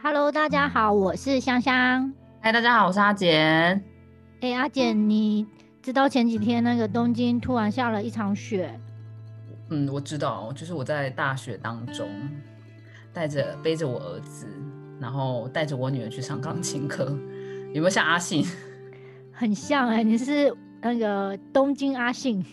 Hello，大家好，我是香香。嗨，大家好，我是阿简。哎，阿简，你知道前几天那个东京突然下了一场雪？嗯，我知道，就是我在大雪当中，带着背着我儿子，然后带着我女儿去上钢琴课，有没有像阿信？很像哎，你是那个东京阿信。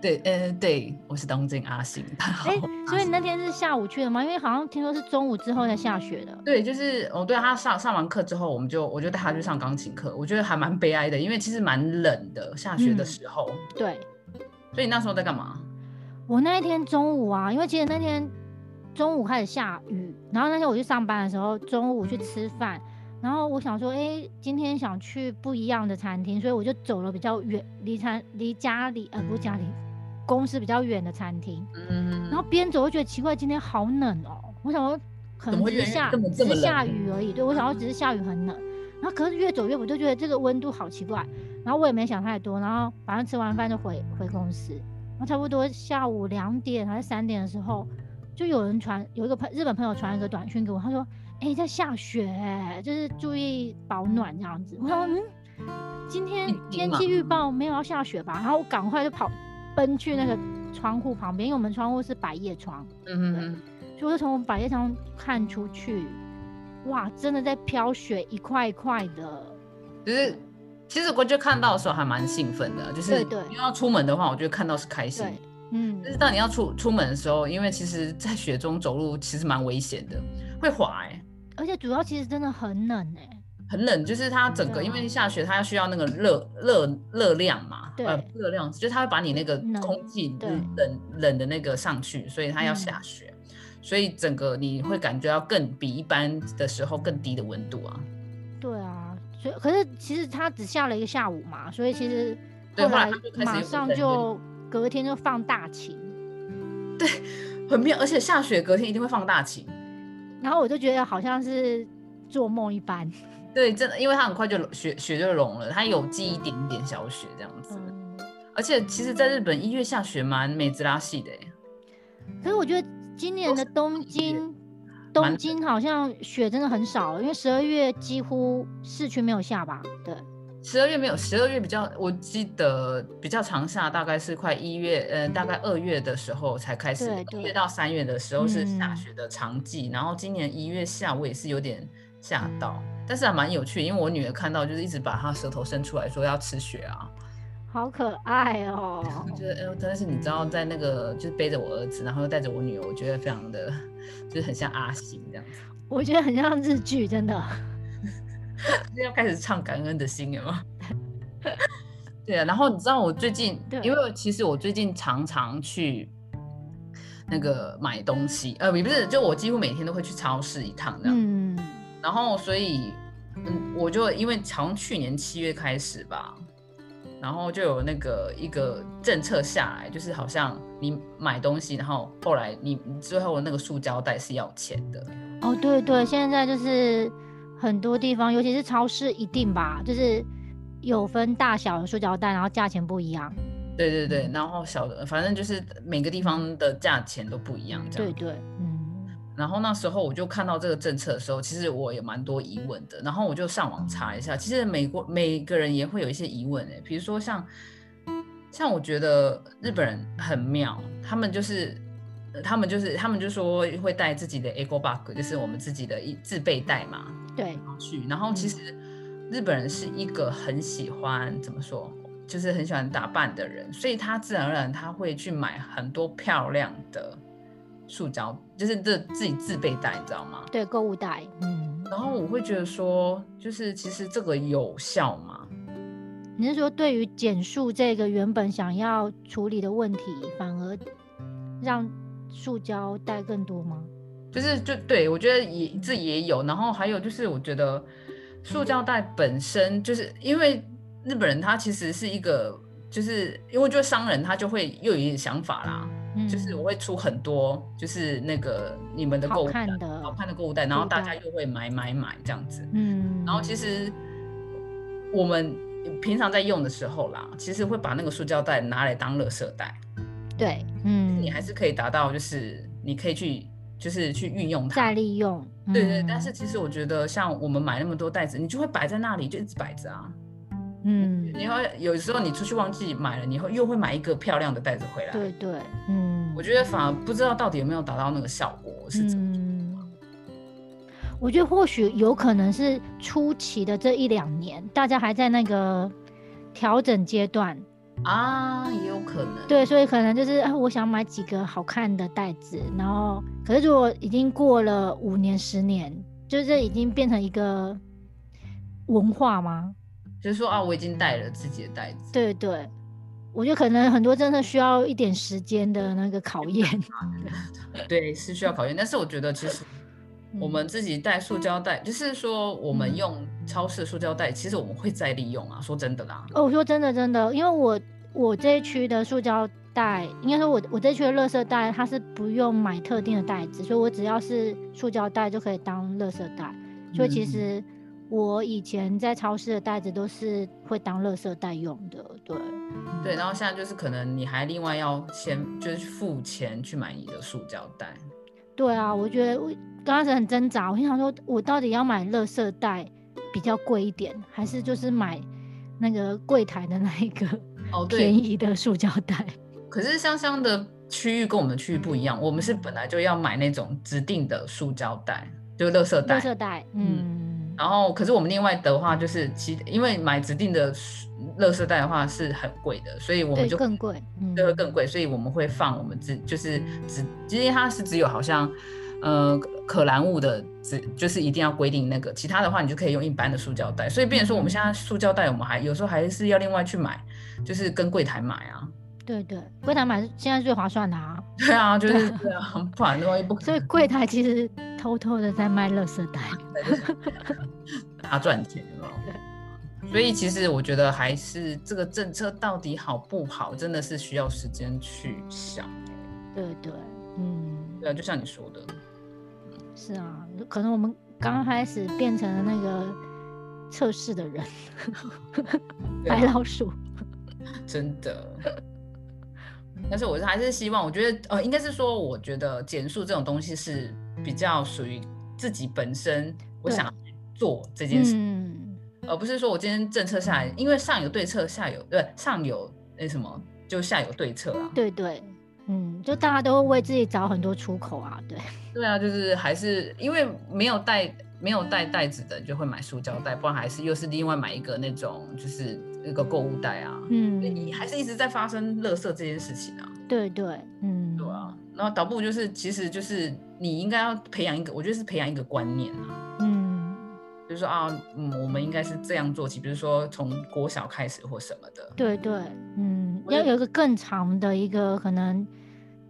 对，呃，对，我是东京阿信。哎，所以你那天是下午去的吗？因为好像听说是中午之后才下雪的。对，就是哦，对他上上完课之后，我们就我就带他去上钢琴课。我觉得还蛮悲哀的，因为其实蛮冷的，下雪的时候。对。所以你那时候在干嘛？我那一天中午啊，因为其实那天中午开始下雨，然后那天我去上班的时候，中午去吃饭，然后我想说，哎，今天想去不一样的餐厅，所以我就走了比较远，离餐离家里呃不是家里。公司比较远的餐厅，嗯，然后边走我觉得奇怪，今天好冷哦。我想说，可能只是下只是下雨而已。对我想说，只是下雨很冷。然后可是越走越，我就觉得这个温度好奇怪。然后我也没想太多，然后反正吃完饭就回回公司。然后差不多下午两点还是三点的时候，就有人传有一个朋日本朋友传一个短讯给我，他说：“哎，在下雪，就是注意保暖这样子。”我说：“嗯，今天天气预报没有要下雪吧？”然后我赶快就跑。奔去那个窗户旁边，因为我们窗户是百叶窗，嗯嗯，所以我，就是从百叶窗看出去，哇，真的在飘雪，一块一块的。就是，其实我觉得看到的时候还蛮兴奋的，就是因为要出门的话，我觉得看到是开心，嗯。但是当你要出出门的时候，因为其实在雪中走路其实蛮危险的，会滑哎，而且主要其实真的很冷哎。很冷，就是它整个因为下雪，它要需要那个热热热量嘛，呃，热量就是它会把你那个空气冷冷的那个上去，所以它要下雪，所以整个你会感觉到更比一般的时候更低的温度啊。对啊，所以可是其实它只下了一个下午嘛，所以其实后来马上就隔天就放大晴。对，很妙，而且下雪隔天一定会放大晴，然后我就觉得好像是做梦一般。对，真的，因为它很快就雪雪就融了，它有积一点点小雪这样子。而且其实，在日本一月下雪蛮美滋拉系的可是我觉得今年的东京，东京好像雪真的很少，因为十二月几乎市区没有下吧？对，十二月没有，十二月比较，我记得比较长下，大概是快一月，呃，大概二月的时候才开始，一月到三月的时候是下雪的长季。然后今年一月下，我也是有点吓到。但是还蛮有趣，因为我女儿看到就是一直把她舌头伸出来说要吃雪啊，好可爱哦。我觉得，哎，但是你知道，在那个就是背着我儿子，然后又带着我女儿，我觉得非常的，就是很像阿星这样子。我觉得很像日剧，真的。要开始唱感恩的心了吗？对啊，然后你知道我最近，因为其实我最近常常去那个买东西，呃，也不是，就我几乎每天都会去超市一趟这样。嗯。然后，所以，嗯，我就因为从去年七月开始吧，然后就有那个一个政策下来，就是好像你买东西，然后后来你最后那个塑胶袋是要钱的。哦，对对，现在就是很多地方，尤其是超市，一定吧，就是有分大小的塑胶袋，然后价钱不一样。对对对，然后小的，反正就是每个地方的价钱都不一样，这样。对对，嗯。然后那时候我就看到这个政策的时候，其实我也蛮多疑问的。然后我就上网查一下，其实美国每个人也会有一些疑问诶，比如说像像我觉得日本人很妙，他们就是他们就是他们就说会带自己的 Eco Bag，就是我们自己的一自备袋嘛，对，去。然后其实日本人是一个很喜欢怎么说，就是很喜欢打扮的人，所以他自然而然他会去买很多漂亮的。塑胶就是这自己自备袋，你知道吗？对，购物袋。嗯，然后我会觉得说，就是其实这个有效吗？你是说对于减速这个原本想要处理的问题，反而让塑胶袋更多吗？就是就对我觉得也这也有，然后还有就是我觉得塑胶袋本身就是因为日本人他其实是一个，就是因为就是商人他就会又有一点想法啦。就是我会出很多，就是那个你们的购物袋，好看的购物袋，然后大家又会买买买这样子。嗯，然后其实我们平常在用的时候啦，其实会把那个塑胶袋拿来当垃圾袋。对，嗯，你还是可以达到，就是你可以去就是去运用它，再利用。对对，但是其实我觉得，像我们买那么多袋子，你就会摆在那里，就一直摆着啊。嗯，你会有时候你出去忘记买了，你会又会买一个漂亮的袋子回来。对对，嗯，我觉得反而不知道到底有没有达到那个效果是怎么。我觉得或许有可能是初期的这一两年，大家还在那个调整阶段啊，也有可能。对，所以可能就是我想买几个好看的袋子，然后可是如果已经过了五年、十年，就是这已经变成一个文化吗？就是说啊，我已经带了自己的袋子。对对，我觉得可能很多真的需要一点时间的那个考验。对，是需要考验。但是我觉得其实我们自己带塑胶袋，就是说我们用超市塑胶袋，其实我们会再利用啊。说真的啦。哦，我说真的真的，因为我我这一区的塑胶袋，应该说我我这区的垃圾袋，它是不用买特定的袋子，所以我只要是塑胶袋就可以当垃圾袋。所以其实。我以前在超市的袋子都是会当垃圾袋用的，对，对，然后现在就是可能你还另外要先就是付钱去买你的塑胶袋。对啊，我觉得我刚开始很挣扎，我心想说，我到底要买垃圾袋比较贵一点，还是就是买那个柜台的那一个哦 便宜的塑胶袋？可是香香的区域跟我们区域不一样，我们是本来就要买那种指定的塑胶袋，就是垃圾袋。垃圾袋，嗯。然后，可是我们另外的话，就是其因为买指定的垃圾袋的话是很贵的，所以我们就更贵，就会更贵，所以我们会放我们只就是只，其实它是只有好像呃可燃物的，只就是一定要规定那个，其他的话你就可以用一般的塑胶袋。所以，变成说我们现在塑胶袋，我们还有时候还是要另外去买，就是跟柜台买啊。对对，柜台买现在最划算的啊。对啊，就是对啊，不然的话也不。所以柜台其实偷偷的在卖垃圾袋，大赚钱嘛。对。所以其实我觉得还是这个政策到底好不好，真的是需要时间去想。对对，嗯。对啊，就像你说的。是啊，可能我们刚开始变成了那个测试的人，白老鼠。真的。但是我还是希望，我觉得呃，应该是说，我觉得减速这种东西是比较属于自己本身，我想做这件事，嗯而不是说我今天政策下来，因为上有对策，下有对上有那什么，就下有对策啊。对对，嗯，就大家都会为自己找很多出口啊，对。对啊，就是还是因为没有带没有带袋子的，就会买塑胶袋，不然还是又是另外买一个那种就是。那个购物袋啊，嗯，你还是一直在发生垃圾这件事情啊。对对，嗯，对啊。然后导步就是，其实就是你应该要培养一个，我觉得是培养一个观念啊。嗯，就是说啊，嗯，我们应该是这样做起，比如说从国小开始或什么的。对对，嗯，要有一个更长的一个可能。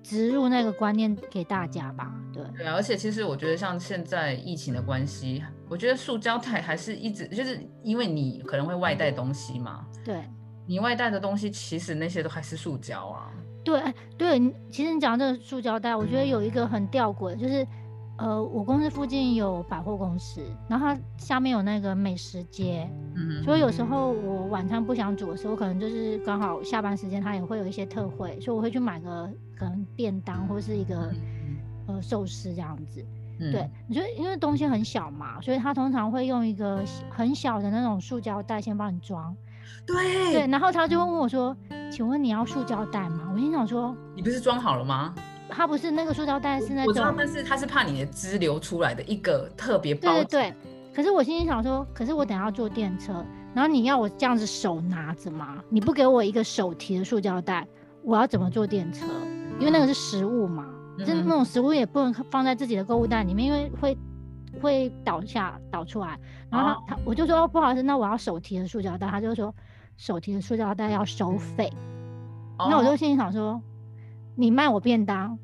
植入那个观念给大家吧，对对啊，而且其实我觉得像现在疫情的关系，我觉得塑胶袋还是一直就是因为你可能会外带东西嘛，对，你外带的东西其实那些都还是塑胶啊。对对，其实你讲这个塑胶袋，我觉得有一个很吊诡，就是。呃，我公司附近有百货公司，然后它下面有那个美食街，嗯，所以有时候我晚餐不想煮的时候，可能就是刚好下班时间，它也会有一些特惠，所以我会去买个可能便当或是一个呃寿司这样子。对，你觉得因为东西很小嘛，所以他通常会用一个很小的那种塑胶袋先帮你装。对对，然后他就会问我说：“请问你要塑胶袋吗？”我心想说：“你不是装好了吗？”它不是那个塑胶袋，是那种。我知道，但是它是怕你的汁流出来的一个特别包。对对对。可是我心里想说，可是我等下要坐电车，然后你要我这样子手拿着吗？你不给我一个手提的塑胶袋，我要怎么坐电车？因为那个是食物嘛，就是那种食物也不能放在自己的购物袋里面，因为会会倒下倒出来。然后他他我就说不好意思，那我要手提的塑胶袋。他就说手提的塑胶袋要收费。那我就心里想说。你卖我便当，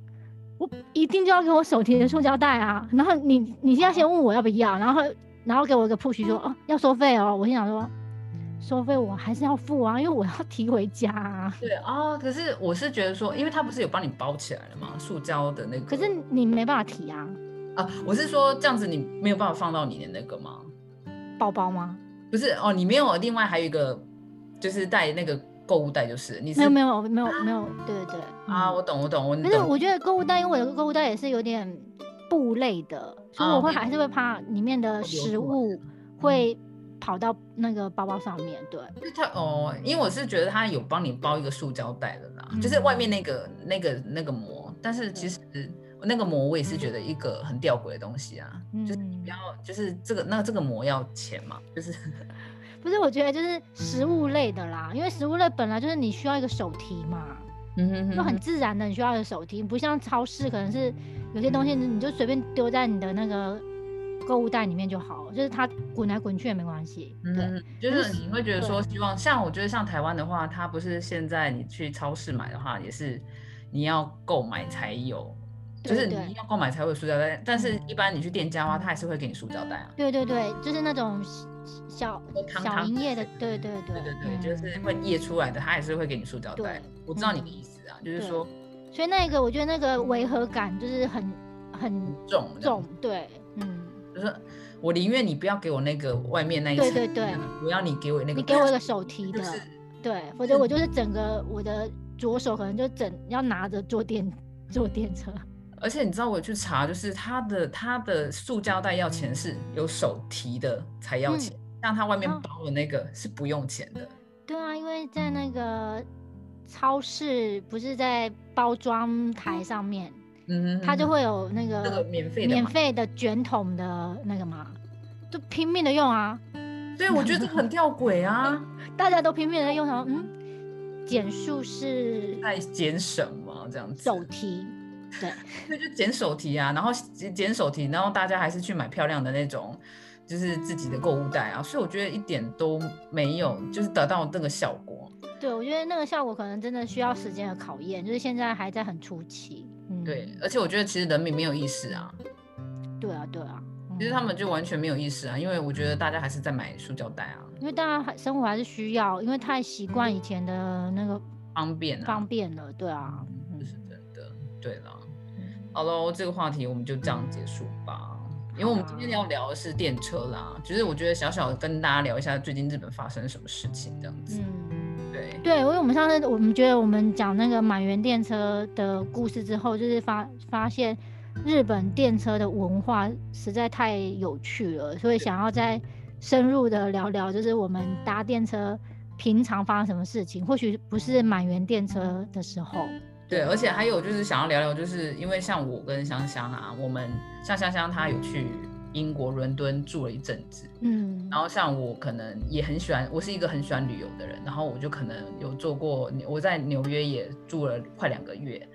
我一定就要给我手提的塑胶袋啊！然后你你现在先问我要不要，然后然后给我一个 push 说哦要收费哦，我心想说收费我还是要付啊，因为我要提回家。啊。对啊，可是我是觉得说，因为他不是有帮你包起来了吗？塑胶的那个。可是你没办法提啊。啊，我是说这样子你没有办法放到你的那个吗？包包吗？不是哦，你没有另外还有一个就是带那个。购物袋就是，你没有没有没有没有，对对对啊，我懂我懂我。但是我觉得购物袋，因为我的购物袋也是有点布类的，所以我会还是会怕里面的食物会跑到那个包包上面。对，它哦，因为我是觉得它有帮你包一个塑胶袋的啦，就是外面那个那个那个膜，但是其实那个膜我也是觉得一个很吊诡的东西啊，就是你不要，就是这个那这个膜要钱嘛，就是。不是，我觉得就是食物类的啦，因为食物类本来就是你需要一个手提嘛，嗯哼，就很自然的你需要一个手提，不像超市可能是有些东西你就随便丢在你的那个购物袋里面就好，就是它滚来滚去也没关系。嗯，就是你会觉得说希望像我觉得像台湾的话，它不是现在你去超市买的话也是你要购买才有。就是你要购买才会有塑胶袋，但是一般你去店家的话，他还是会给你塑胶袋啊。对对对，就是那种小小营业的，对对对对对，就是会液出来的，他还是会给你塑胶袋。我知道你的意思啊，就是说，所以那个我觉得那个违和感就是很很重重，对，嗯，就是我宁愿你不要给我那个外面那一层，对对对，我要你给我那个，你给我一个手提的，对，否则我就是整个我的左手可能就整要拿着坐电坐电车。而且你知道我去查，就是它的它的塑胶袋要钱是有手提的才要钱，像它外面包的那个是不用钱的。对啊，因为在那个超市不是在包装台上面，嗯，它就会有那个免费免费的卷筒的那个嘛，就拼命的用啊。对，我觉得这个很吊诡啊，大家都拼命的用，嗯，减速是在减什么这样子？手提。对，那就捡手提啊，然后捡手提，然后大家还是去买漂亮的那种，就是自己的购物袋啊，所以我觉得一点都没有，就是得到那个效果。对，我觉得那个效果可能真的需要时间的考验，就是现在还在很初期。嗯，对，而且我觉得其实人民没有意识啊。对啊，对啊，其实他们就完全没有意识啊，因为我觉得大家还是在买塑胶袋啊，因为大家还生活还是需要，因为太习惯以前的那个方便方便了，对啊，这是真的，对了。好喽，这个话题我们就这样结束吧，因为我们今天要聊的是电车啦，就是我觉得小小的跟大家聊一下最近日本发生什么事情这样子。嗯，对对，因为我们上次我们觉得我们讲那个满员电车的故事之后，就是发发现日本电车的文化实在太有趣了，所以想要再深入的聊聊，就是我们搭电车平常发生什么事情，或许不是满员电车的时候。对，而且还有就是想要聊聊，就是因为像我跟香香啊，我们像香香她有去英国伦敦住了一阵子，嗯，然后像我可能也很喜欢，我是一个很喜欢旅游的人，然后我就可能有做过，我在纽约也住了快两个月。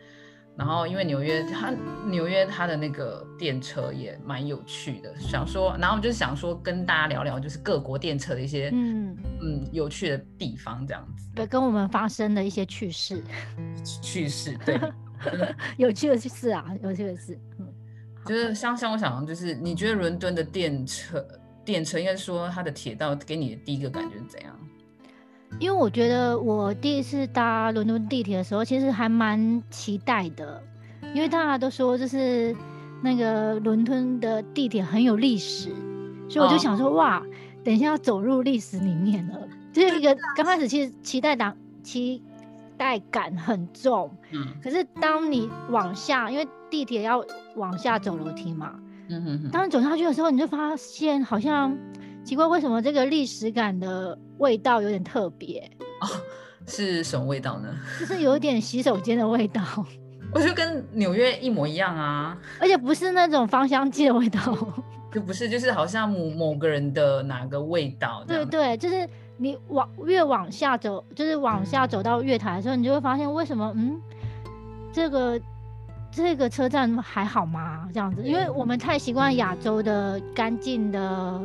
然后，因为纽约，它纽约它的那个电车也蛮有趣的，想说，然后我就想说跟大家聊聊，就是各国电车的一些嗯嗯有趣的地方，这样子。对，跟我们发生的一些趣事。趣事，对，有趣的事啊，有趣的事。嗯，就是像像我想，就是你觉得伦敦的电车，电车应该说它的铁道给你的第一个感觉是怎样？因为我觉得我第一次搭伦敦地铁的时候，其实还蛮期待的，因为大家都说就是那个伦敦的地铁很有历史，所以我就想说哇，等一下要走入历史里面了，就是一个刚开始其实期待感期待感很重，嗯，可是当你往下，因为地铁要往下走楼梯嘛，嗯哼哼，当你走下去的时候，你就发现好像。奇怪，为什么这个历史感的味道有点特别？哦，是什么味道呢？就是有点洗手间的味道。我就跟纽约一模一样啊，而且不是那种芳香剂的味道，就不是，就是好像某某个人的哪个味道。对对，就是你往越往下走，就是往下走到月台的时候，你就会发现为什么嗯，这个这个车站还好吗？这样子，因为我们太习惯亚洲的干净的。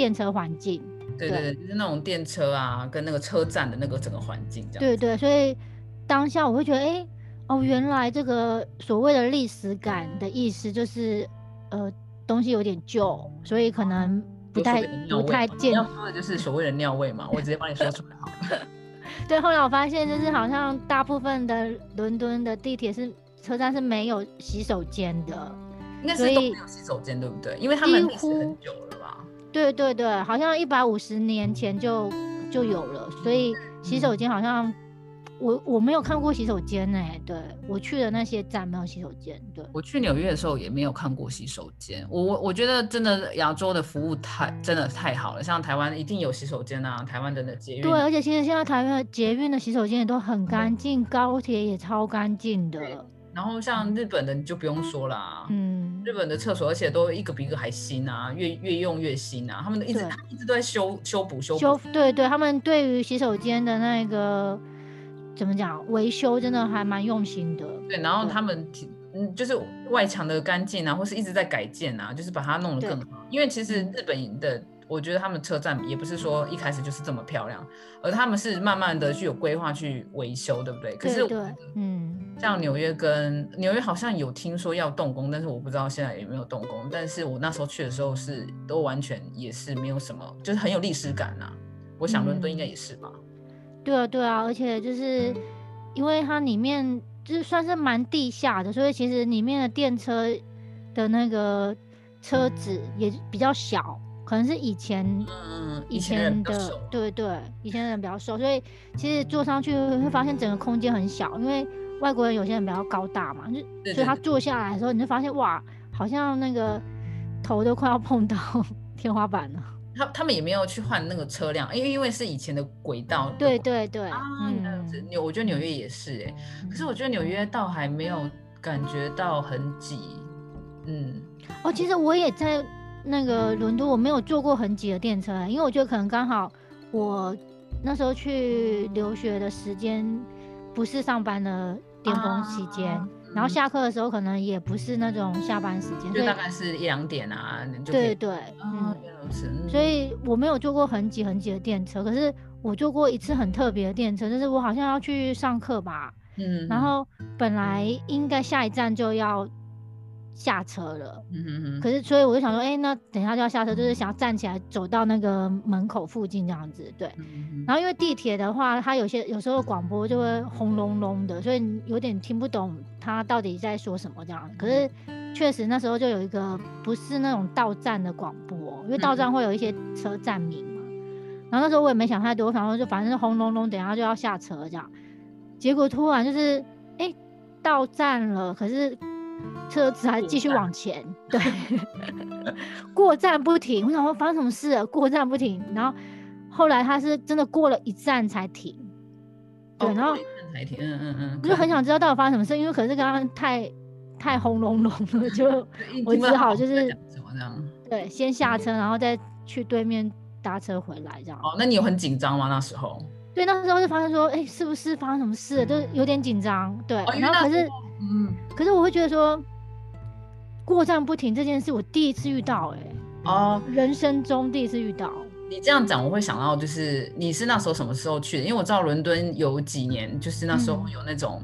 电车环境，对对对，就是那种电车啊，跟那个车站的那个整个环境这样。对对，所以当下我会觉得，哎，哦，原来这个所谓的历史感的意思就是，呃，东西有点旧，所以可能不太不太见。要说的就是所谓的尿味嘛，我直接帮你说出来好了。对，后来我发现，就是好像大部分的伦敦的地铁是车站是没有洗手间的，应该是都没有洗手间，对不对？因为他们历史很久了。对对对，好像一百五十年前就就有了，所以洗手间好像我我没有看过洗手间呢，对我去的那些站没有洗手间。对我去纽约的时候也没有看过洗手间。我我我觉得真的亚洲的服务太真的太好了，像台湾一定有洗手间啊，台湾的捷运。对，而且其实现在台湾捷运的洗手间也都很干净，高铁也超干净的。然后像日本的你就不用说啦，嗯，日本的厕所而且都一个比一个还新啊，越越用越新啊，他们一直一直都在修修补修修，对对，他们对于洗手间的那个怎么讲维修真的还蛮用心的。对，然后他们嗯就是外墙的干净啊，或是一直在改建啊，就是把它弄得更好。因为其实日本的。我觉得他们车站也不是说一开始就是这么漂亮，而他们是慢慢的去有规划去维修，对不对？可是，嗯，像纽约跟纽约好像有听说要动工，但是我不知道现在有没有动工。但是我那时候去的时候是都完全也是没有什么，就是很有历史感呐。我想伦敦应该也是吧？对啊，对啊，而且就是因为它里面就是算是蛮地下的，所以其实里面的电车的那个车子也比较小。可能是以前，嗯，以前的，对对，以前的人比较瘦，所以其实坐上去会发现整个空间很小，因为外国人有些人比较高大嘛，就所以他坐下来的时候，你就发现哇，好像那个头都快要碰到 天花板了。他他们也没有去换那个车辆，因为因为是以前的轨道。对对对，嗯，纽我觉得纽约也是哎，可是我觉得纽约倒还没有感觉到很挤，嗯，哦，其实我也在。那个伦敦我没有坐过很挤的电车，因为我觉得可能刚好我那时候去留学的时间不是上班的巅峰期间，然后下课的时候可能也不是那种下班时间，就大概是一两点啊。对对，嗯，所以我没有坐过很挤很挤的电车，可是我坐过一次很特别的电车，就是我好像要去上课吧，嗯，然后本来应该下一站就要。下车了，嗯哼哼。可是，所以我就想说，哎，那等一下就要下车，就是想要站起来走到那个门口附近这样子，对。然后因为地铁的话，它有些有时候广播就会轰隆隆的，所以有点听不懂它到底在说什么这样。可是确实那时候就有一个不是那种到站的广播，因为到站会有一些车站名嘛。然后那时候我也没想太多，我想说就反正是轰隆隆，等下就要下车这样。结果突然就是，哎，到站了，可是。车子还继续往前，对，过站不停。我想说发生什么事了？过站不停。然后后来他是真的过了一站才停，对，然后才停。嗯嗯嗯。我就很想知道到底发生什么事，因为可是刚刚太太轰隆隆了，就我只好就是对，先下车，然后再去对面搭车回来这样。哦，那你有很紧张吗？那时候？对，那时候就发现说，哎，是不是发生什么事？就是有点紧张。对，然后可是。嗯，可是我会觉得说，过站不停这件事，我第一次遇到，哎，哦，人生中第一次遇到。你这样讲，我会想到就是你是那时候什么时候去的？因为我知道伦敦有几年，就是那时候有那种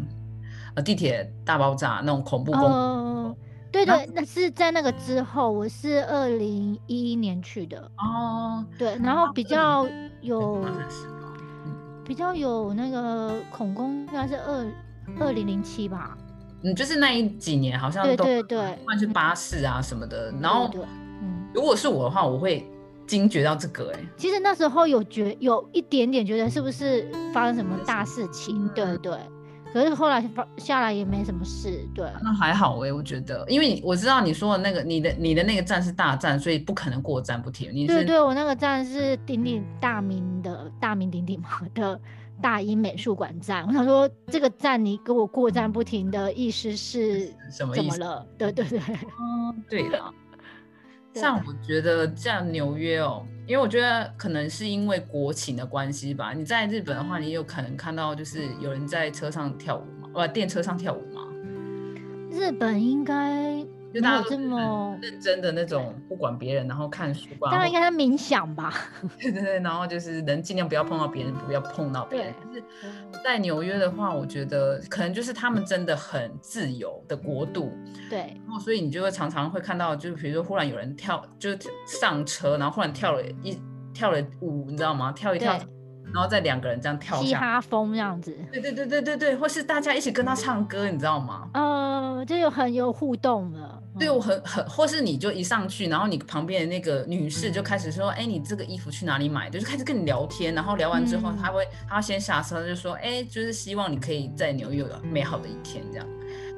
呃地铁大爆炸那种恐怖攻对对，那是在那个之后，我是二零一一年去的。哦，对，然后比较有，比较有那个恐攻，应该是二二零零七吧。嗯，就是那一几年好像都，对对对，换去巴士啊什么的。然后，嗯，如果是我的话，我会惊觉到这个。哎，其实那时候有觉有一点点觉得是不是发生什么大事情？对对。可是后来发下来也没什么事，对。那还好哎，我觉得，因为我知道你说的那个你的你的那个站是大站，所以不可能过站不停。你对对，我那个站是鼎鼎大名的大名鼎鼎的。大英美术馆站，我想说这个站你给我过站不停的意思是什么意思？了？对对对，嗯，对的。像我觉得像纽约哦，因为我觉得可能是因为国情的关系吧。你在日本的话，你有可能看到就是有人在车上跳舞吗？呃，电车上跳舞吗？日本应该。没有这么认真的那种，不管别人，然后看书。当然应该是冥想吧。对对对，然后就是能尽量不要碰到别人，不要碰到别人。是在纽约的话，我觉得可能就是他们真的很自由的国度。对。然后所以你就会常常会看到，就是比如说忽然有人跳，就是上车，然后忽然跳了一跳了舞，你知道吗？跳一跳，然然后再两个人这样跳嘻哈风这样子。对对对对对对，或是大家一起跟他唱歌，你知道吗？呃，就有很有互动了。对我很很，或是你就一上去，然后你旁边的那个女士就开始说：“哎，你这个衣服去哪里买的？”就开始跟你聊天，然后聊完之后，他会他先下车就说：“哎，就是希望你可以在纽约有美好的一天。”这样。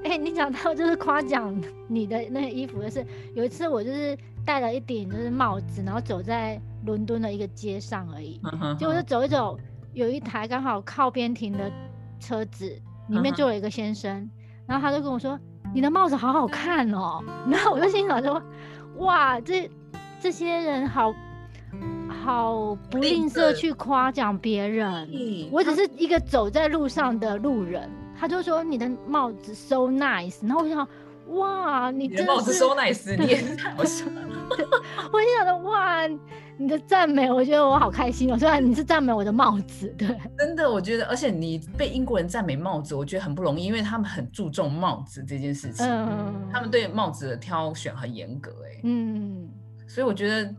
哎，你讲到就是夸奖你的那个衣服，就是有一次我就是戴了一顶就是帽子，然后走在伦敦的一个街上而已，结果就走一走，有一台刚好靠边停的车子，里面坐了一个先生，然后他就跟我说：“你的帽子好好看哦。”然后我就心想说：“哇，这这些人好好不吝啬去夸奖别人，我只是一个走在路上的路人。”他就说你的帽子 so nice，然后我想，哇，你的帽子 so nice，你也是太好笑了。我心想说，哇，你的赞美，我觉得我好开心哦。虽然你是赞美我的帽子，对，真的，我觉得，而且你被英国人赞美帽子，我觉得很不容易，因为他们很注重帽子这件事情，嗯，他们对帽子的挑选很严格，哎，嗯，所以我觉得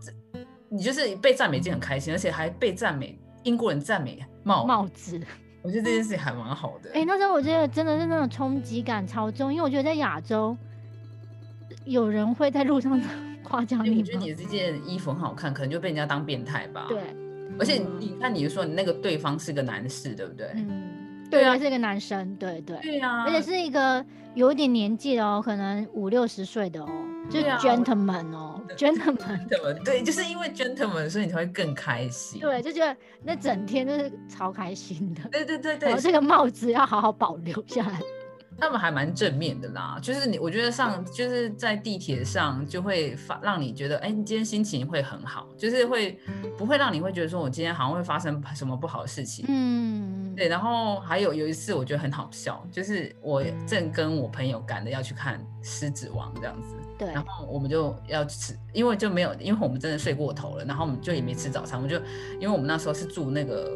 你就是被赞美已经很开心，而且还被赞美，英国人赞美帽帽子。我觉得这件事情还蛮好的。哎，那时候我觉得真的是那种冲击感超重，因为我觉得在亚洲，有人会在路上夸奖你。我觉得你这件衣服很好看，可能就被人家当变态吧。对。而且你看，你说你那个对方是个男士，对不对？嗯，对啊，是一个男生，对对。对啊。而且是一个有点年纪的哦，可能五六十岁的哦，就是 gentleman 哦。gentleman，对，就是因为 gentleman，所以你才会更开心。对，就觉得那整天都是超开心的。对对对对，这个帽子要好好保留下来。他们还蛮正面的啦，就是你，我觉得上就是在地铁上就会发让你觉得，哎，你今天心情会很好，就是会不会让你会觉得说我今天好像会发生什么不好的事情。嗯，对。然后还有有一次我觉得很好笑，就是我正跟我朋友赶着要去看《狮子王》这样子。对，然后我们就要吃，因为就没有，因为我们真的睡过头了，然后我们就也没吃早餐，我们就，因为我们那时候是住那个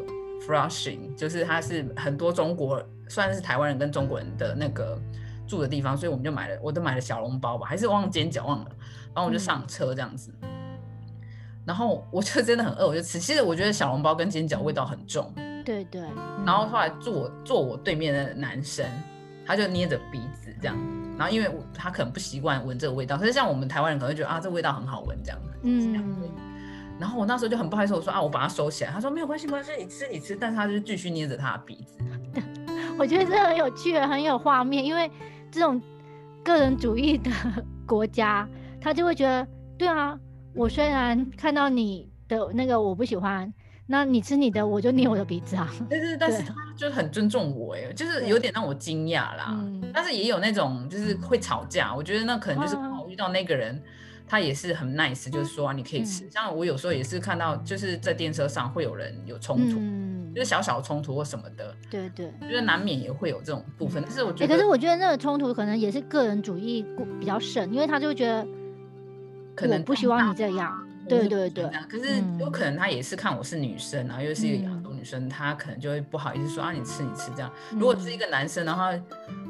Flushing，就是它是很多中国，算是台湾人跟中国人的那个住的地方，所以我们就买了，我都买了小笼包吧，还是忘了煎饺忘了，然后我就上车这样子，然后我就真的很饿，我就吃，其实我觉得小笼包跟煎饺味道很重，对对，然后后来坐我坐我对面的男生，他就捏着鼻子这样。然后，因为他可能不习惯闻这个味道，可是像我们台湾人可能会觉得啊，这味道很好闻这样。嗯。然后我那时候就很不好意思，我说啊，我把它收起来。他说没有关系，没关系，你吃你吃。但是他就继续捏着他的鼻子。我觉得这很有趣，很有画面，因为这种个人主义的 国家，他就会觉得，对啊，我虽然看到你的那个我不喜欢。那你吃你的，我就捏我的鼻子啊。但是，但是他就是很尊重我，哎，就是有点让我惊讶啦。但是也有那种就是会吵架，我觉得那可能就是我遇到那个人，他也是很 nice，就是说你可以吃。像我有时候也是看到，就是在电车上会有人有冲突，就是小小冲突或什么的。对对，我觉得难免也会有这种部分。但是我觉得，可是我觉得那个冲突可能也是个人主义比较深，因为他就会觉得，可能不希望你这样。对对对，可是有可能他也是看我是女生，然后又是一个亚洲女生，他可能就会不好意思说啊，你吃你吃这样。如果是一个男生，然后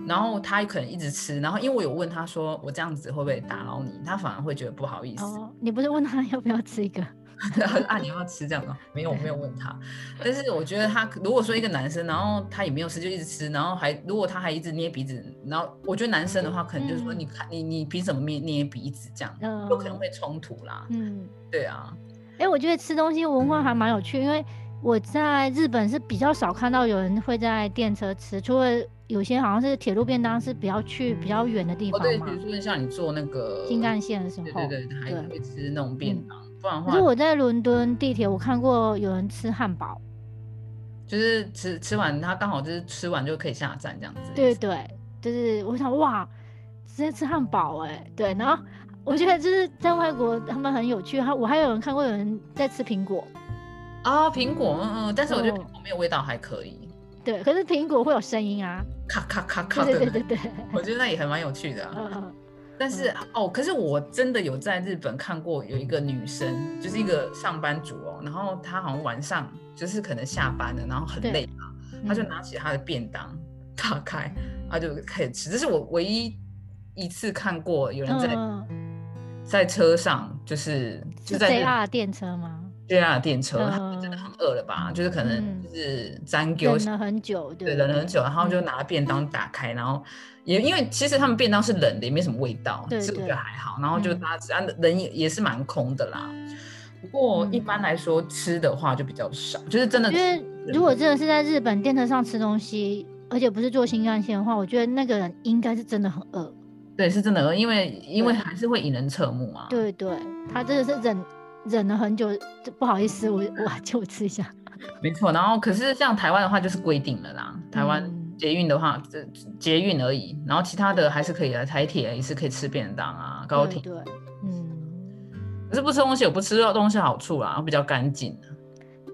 然后他可能一直吃，然后因为我有问他说我这样子会不会打扰你，他反而会觉得不好意思。你不是问他要不要吃一个？啊，你要吃这样的？没有，我没有问他。但是我觉得他如果说一个男生，然后他也没有吃，就一直吃，然后还如果他还一直捏鼻子，然后我觉得男生的话，可能就是说，你看你你凭什么捏捏鼻子这样，有可能会冲突啦。嗯，对啊。哎，我觉得吃东西文化还蛮有趣，因为我在日本是比较少看到有人会在电车吃，除了有些好像是铁路便当是比较去比较远的地方嘛。对，比如说像你坐那个新干线的时候，对对对，还会吃那种便当。可是我在伦敦地铁，我看过有人吃汉堡，就是吃吃完他刚好就是吃完就可以下站这样子。对对，就是我想哇，直接吃汉堡哎，对。然后我觉得就是在外国他们很有趣，他我还有人看过有人在吃苹果啊，苹果嗯嗯，但是我觉得苹果没有味道还可以。对，可是苹果会有声音啊，咔咔咔咔的。对对对对，我觉得那也还蛮有趣的。但是哦，可是我真的有在日本看过有一个女生，就是一个上班族哦，然后她好像晚上就是可能下班了，然后很累嘛，她就拿起她的便当打开，她就开始吃。这是我唯一一次看过有人在在车上，就是就在 JR 电车吗？JR 电车，他们真的很饿了吧？就是可能就是粘丢了很久，对，冷了很久，然后就拿便当打开，然后也因为其实他们便当是冷的，也没什么味道，这个就还好。然后就大家人也也是蛮空的啦。不过一般来说吃的话就比较少，就是真的。因为如果真的是在日本电车上吃东西，而且不是坐新干线的话，我觉得那个人应该是真的很饿。对，是真的饿，因为因为还是会引人侧目啊。对对，他真的是忍。忍了很久，不好意思，我我就吃一下。没错，然后可是像台湾的话就是规定了啦，台湾捷运的话，这捷运而已，然后其他的还是可以的，台铁也是可以吃便当啊，高铁。对，嗯。可是不吃东西有不吃到东西好处啦，比较干净。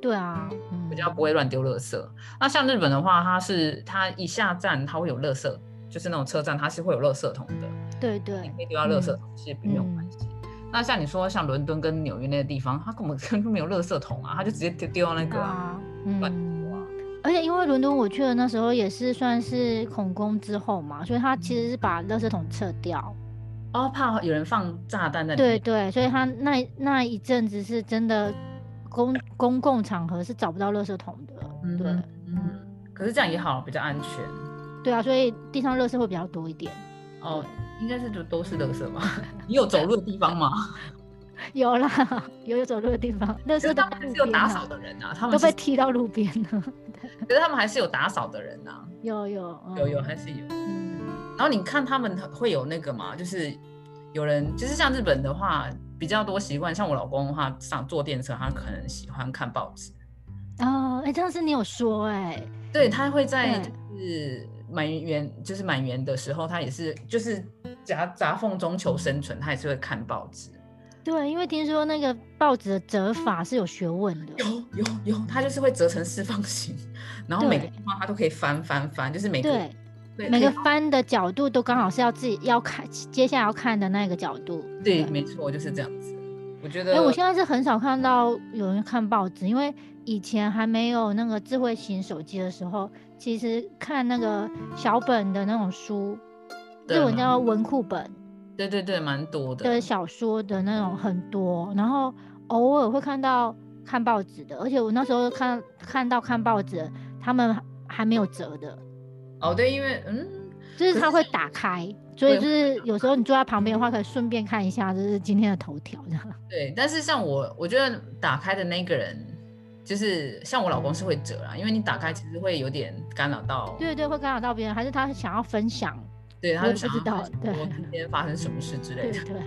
对啊，比较不会乱丢垃圾。那像日本的话，它是它一下站它会有垃圾，就是那种车站它是会有垃圾桶的。对对。你可以丢到垃圾桶，其实没有关系。那像你说，像伦敦跟纽约那个地方，它根本根本没有垃圾桶啊，它就直接丢丢到那个啊，嗯啊。而且因为伦敦我去的那时候也是算是恐攻之后嘛，所以他其实是把垃圾桶撤掉，哦，怕有人放炸弹在。对对，所以他那那一阵子是真的公公共场合是找不到垃圾桶的。对，嗯，可是这样也好，比较安全。对啊，所以地上垃圾会比较多一点。哦。应该是就都是垃圾吧？你有走路的地方吗？有啦，有有走路的地方。垃圾他们还是有打扫的人啊，他们都被踢到路边了。可是他们还是有打扫的人啊。有有有有还是有。嗯。然后你看他们会有那个嘛，就是有人就是像日本的话比较多习惯，像我老公的话上坐电车，他可能喜欢看报纸。哦，哎，上次你有说哎，对他会在就是。满员就是满员的时候，他也是就是夹夹缝中求生存，他也是会看报纸。对，因为听说那个报纸的折法是有学问的。有有有，他就是会折成四方形，然后每个地方他都可以翻翻翻，就是每个对每个翻的角度都刚好是要自己要看接下来要看的那个角度。对，没错，就是这样子。我觉得，哎，我现在是很少看到有人看报纸，因为以前还没有那个智慧型手机的时候。其实看那个小本的那种书，日文叫文库本，对对对，蛮多的。的小说的那种很多，然后偶尔会看到看报纸的，而且我那时候看看到看报纸，他们还没有折的。哦，对，因为嗯，就是他会打开，所以就是有时候你坐在旁边的话，可以顺便看一下，就是今天的头条这样。对，但是像我，我觉得打开的那个人。就是像我老公是会折啦，因为你打开其实会有点干扰到，对对，会干扰到别人，还是他想要分享，对，他就不知道对今天发生什么事之类的，对，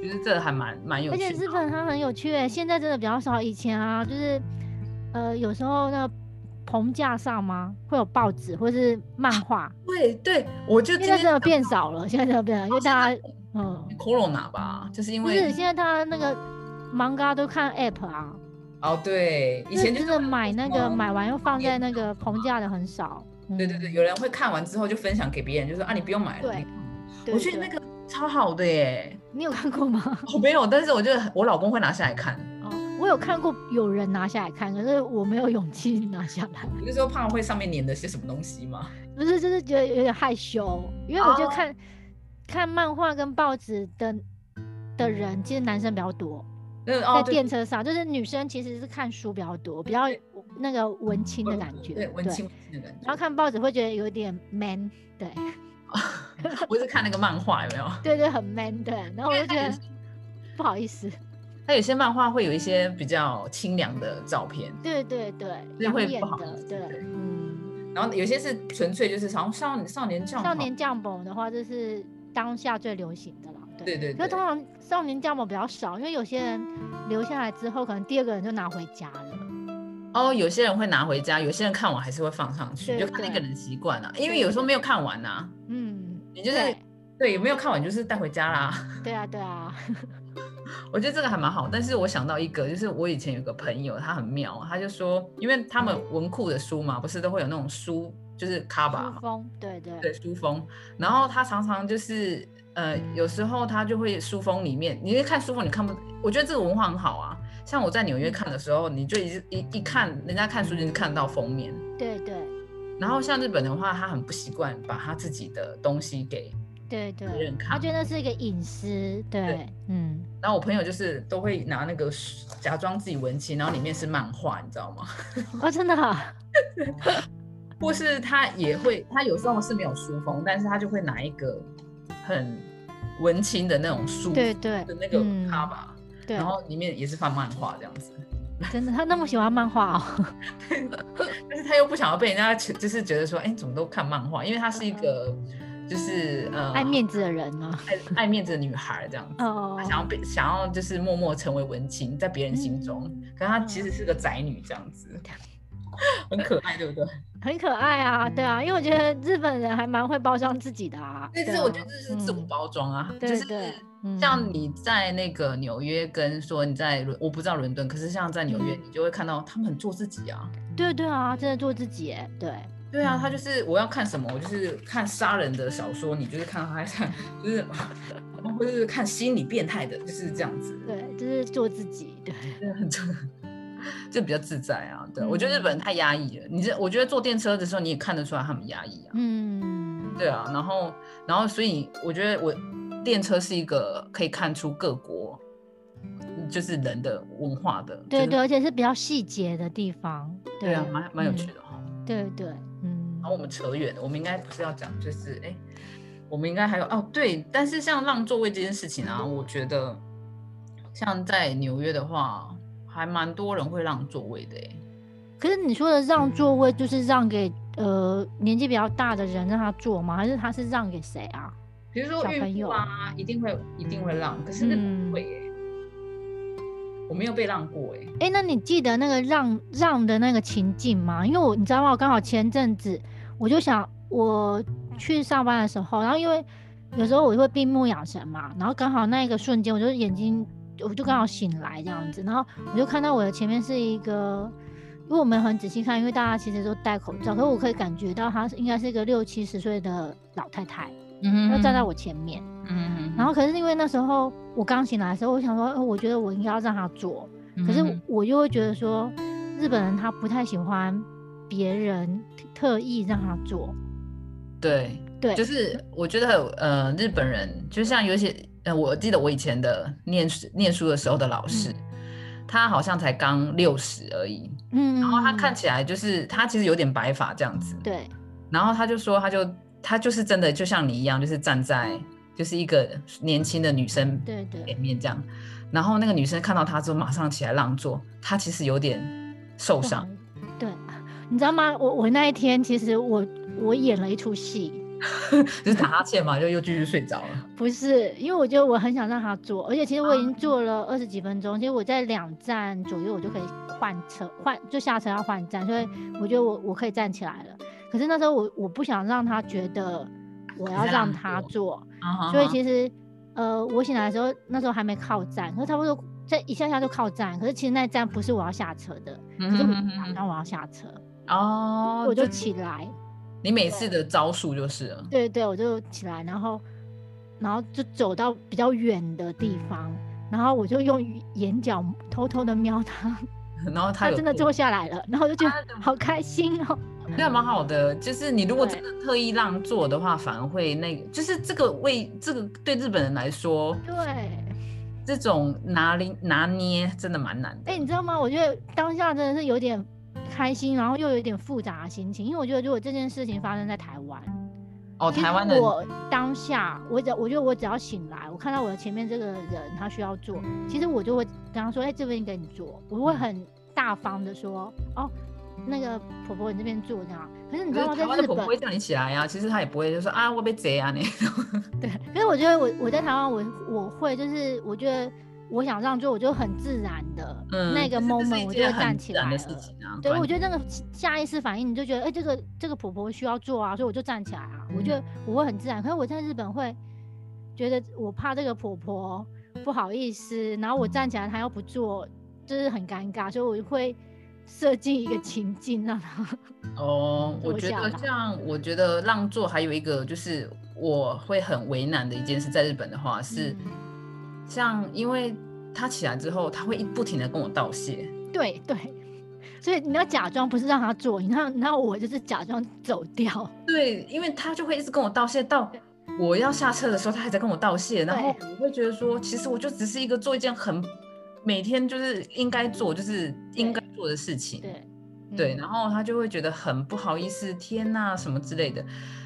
其实这还蛮蛮有趣，而且日本它很有趣诶，现在真的比较少，以前啊，就是呃有时候那个棚架上吗会有报纸或是漫画，对对，我就现在真的变少了，现在真的变少，因为大家嗯，corona 吧，就是因为不是现在大家那个 manga 都看 app 啊。哦，对，以前就是买那个买完又放在那个棚架的很少。对对对，有人会看完之后就分享给别人，就说啊，你不用买了。对，我觉得那个超好的耶。你有看过吗？我没有，但是我觉得我老公会拿下来看。哦，我有看过有人拿下来看，可是我没有勇气拿下来。你是说怕会上面粘的些什么东西吗？不是，就是觉得有点害羞，因为我觉得看看漫画跟报纸的的人，其实男生比较多。在电车上，就是女生其实是看书比较多，比较那个文青的感觉，对文青的感觉。然后看报纸会觉得有点 man，对。我是看那个漫画有没有？对对，很 man，对。然后我就觉得不好意思。他有些漫画会有一些比较清凉的照片，对对对，所以会不好对，嗯。然后有些是纯粹就是像少少年将少年将本的话，就是当下最流行的了。对对，那通常少年将某比较少，因为有些人留下来之后，可能第二个人就拿回家了。哦，有些人会拿回家，有些人看完还是会放上去，就看那个人习惯了。因为有时候没有看完呐。嗯，你就是对，有没有看完就是带回家啦。对啊，对啊。我觉得这个还蛮好，但是我想到一个，就是我以前有个朋友，他很妙，他就说，因为他们文库的书嘛，不是都会有那种书，就是卡吧，书封，对对对，书封，然后他常常就是。呃，有时候他就会书封里面，你看书封，你看不，我觉得这个文化很好啊。像我在纽约看的时候，你就一一一看，人家看书就是看到封面。对对。然后像日本的话，他很不习惯把他自己的东西给对对，别人看，他觉得是一个隐私，对，嗯。然后我朋友就是都会拿那个假装自己文青，然后里面是漫画，你知道吗？哦，真的。或是他也会，他有时候是没有书封，但是他就会拿一个很文青的那种书，对对的那个他吧，对，然后里面也是放漫画这样子。真 的，他那么喜欢漫画哦。但是他又不想要被人家就是觉得说，哎，怎么都看漫画？因为他是一个就是呃爱面子的人嘛，爱爱面子的女孩这样子，想要被想要就是默默成为文青，在别人心中，可是他其实是个宅女这样子。很可爱，对不对？很可爱啊，对啊，因为我觉得日本人还蛮会包装自己的啊。但是我觉得这是自我包装啊，就是像你在那个纽约，跟说你在伦，我不知道伦敦，可是像在纽约，你就会看到他们很做自己啊。对对啊，真的做自己，对。对啊，他就是我要看什么，我就是看杀人的小说，你就是看他看，就是 或者是看心理变态的，就是这样子。对，就是做自己，对，很重。就比较自在啊，对我觉得日本人太压抑了。你这我觉得坐电车的时候你也看得出来他们压抑啊。嗯，对啊，然后然后所以我觉得我电车是一个可以看出各国就是人的文化的。对对，而且是比较细节的地方。对啊，蛮蛮有趣的哈。对对，嗯。然后我们扯远了，我们应该不是要讲，就是哎，我们应该还有哦，对，但是像让座位这件事情啊，我觉得像在纽约的话。还蛮多人会让座位的哎，可是你说的让座位就是让给呃年纪比较大的人让他坐吗？还是他是让给谁啊？比如说小朋友啊，一定会一定会让，可是那不会哎，我没有被让过哎。哎，那你记得那个让让的那个情境吗？因为我你知道吗？我刚好前阵子我就想我去上班的时候，然后因为有时候我会闭目养神嘛，然后刚好那一个瞬间我就眼睛。我就刚好醒来这样子，然后我就看到我的前面是一个，因为我们很仔细看，因为大家其实都戴口罩，可是我可以感觉到她应该是一个六七十岁的老太太，嗯，要站在我前面，嗯，然后可是因为那时候我刚醒来的时候，我想说，我觉得我应该要让她坐，可是我就会觉得说，日本人他不太喜欢别人特意让他坐，对，对，就是我觉得呃，日本人就像有些。我记得我以前的念书念书的时候的老师，他好像才刚六十而已，嗯，然后他看起来就是他其实有点白发这样子，对，然后他就说他就他就是真的就像你一样，就是站在就是一个年轻的女生对对。前面这样，然后那个女生看到他之后马上起来让座，他其实有点受伤，对，你知道吗？我我那一天其实我我演了一出戏。就是打哈欠嘛，就又继续睡着了。不是，因为我觉得我很想让他坐，而且其实我已经坐了二十几分钟，其实我在两站左右我就可以换车换，就下车要换站，所以我觉得我我可以站起来了。可是那时候我我不想让他觉得我要让他坐，所以其实呃我醒来的时候那时候还没靠站，可是差不多在一下下就靠站，可是其实那站不是我要下车的，可是马上我要下车哦，我就起来。你每次的招数就是了，对对，我就起来，然后，然后就走到比较远的地方，然后我就用眼角偷偷的瞄他，然后他真的坐下来了，然后我就觉得好开心哦，那蛮好的。就是你如果真的特意让座的话，反而会那个，就是这个为这个对日本人来说，对，这种拿捏拿捏真的蛮难的。哎，你知道吗？我觉得当下真的是有点。开心，然后又有一点复杂的心情，因为我觉得如果这件事情发生在台湾，哦，台湾的我当下，我只我觉得我只要醒来，我看到我的前面这个人他需要做，其实我就会跟他说，哎，这边给你做，我会很大方的说，哦，那个婆婆你这边做这样。可是你知道吗？在日本不会叫你起来呀，其实他也不会就说啊，我被贼啊你。对，可是我觉得我我在台湾我我会就是我觉得。我想让座，我就很自然的那个 moment，我就会站起来了。对，我觉得那个下意识反应，你就觉得，哎，这个这个婆婆需要做啊，所以我就站起来啊。我觉得我会很自然。可是我在日本会觉得，我怕这个婆婆不好意思，然后我站起来，她又不做，就是很尴尬，所以我会设计一个情境让她。哦，我觉得像我觉得让座还有一个就是我会很为难的一件事，在日本的话是。像，因为他起来之后，他会一不停的跟我道谢。对对，所以你要假装不是让他做，你看，然后我就是假装走掉。对，因为他就会一直跟我道谢，到我要下车的时候，他还在跟我道谢，然后我会觉得说，其实我就只是一个做一件很每天就是应该做，就是应该做的事情。对，对，然后他就会觉得很不好意思，天呐，什么之类的。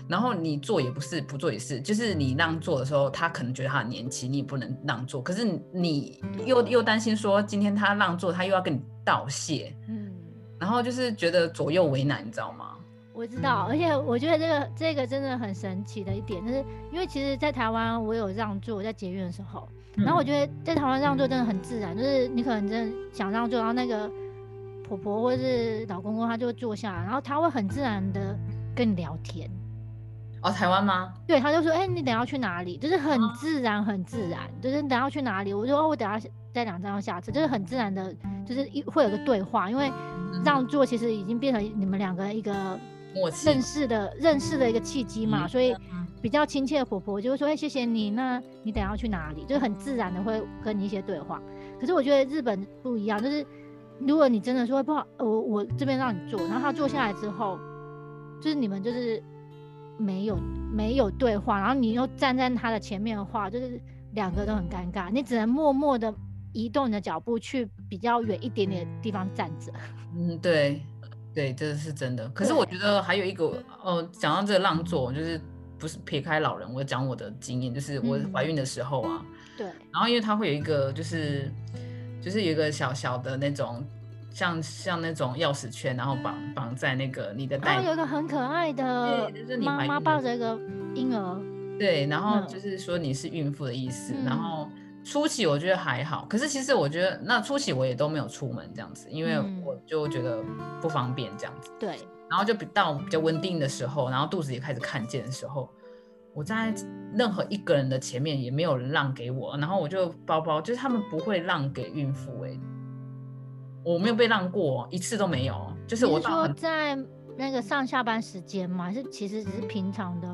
然后你做也不是，不做也是，就是你让座的时候，他可能觉得他很年轻，你也不能让座。可是你又又担心说，今天他让座，他又要跟你道谢，嗯，然后就是觉得左右为难，你知道吗？我知道，而且我觉得这个这个真的很神奇的一点，就是因为其实，在台湾我有让座，在捷运的时候，然后我觉得在台湾让座真的很自然，就是你可能真的想让座，然后那个婆婆或是老公公他就会坐下，然后他会很自然的跟你聊天。哦，台湾吗？对，他就说，哎，你等下去哪里？就是很自然，很自然，就是等下去哪里？我说，哦，我等下在两站要下车，就是很自然的，就是一会有个对话，因为让座其实已经变成你们两个一个。认识的认识的一个契机嘛，所以比较亲切的婆婆就会说：“哎，谢谢你，那你等下要去哪里？”就是很自然的会跟你一些对话。可是我觉得日本不一样，就是如果你真的说不好，我我这边让你坐，然后他坐下来之后，就是你们就是没有没有对话，然后你又站在他的前面的话，就是两个都很尴尬，你只能默默的移动你的脚步去比较远一点点的地方站着。嗯，对。对，这是真的。可是我觉得还有一个，哦，讲到这个让座，就是不是撇开老人，我讲我的经验，就是我怀孕的时候啊，对。然后因为他会有一个，就是就是有一个小小的那种，像像那种钥匙圈，然后绑绑在那个你的带。有一个很可爱的妈妈抱着一个婴儿。对，然后就是说你是孕妇的意思，然后。初期我觉得还好，可是其实我觉得那初期我也都没有出门这样子，因为我就觉得不方便这样子。对，然后就比到比较稳定的时候，然后肚子也开始看见的时候，我在任何一个人的前面也没有人让给我，然后我就包包就是他们不会让给孕妇哎，我没有被让过一次都没有，就是我说在那个上下班时间嘛，还是其实只是平常的？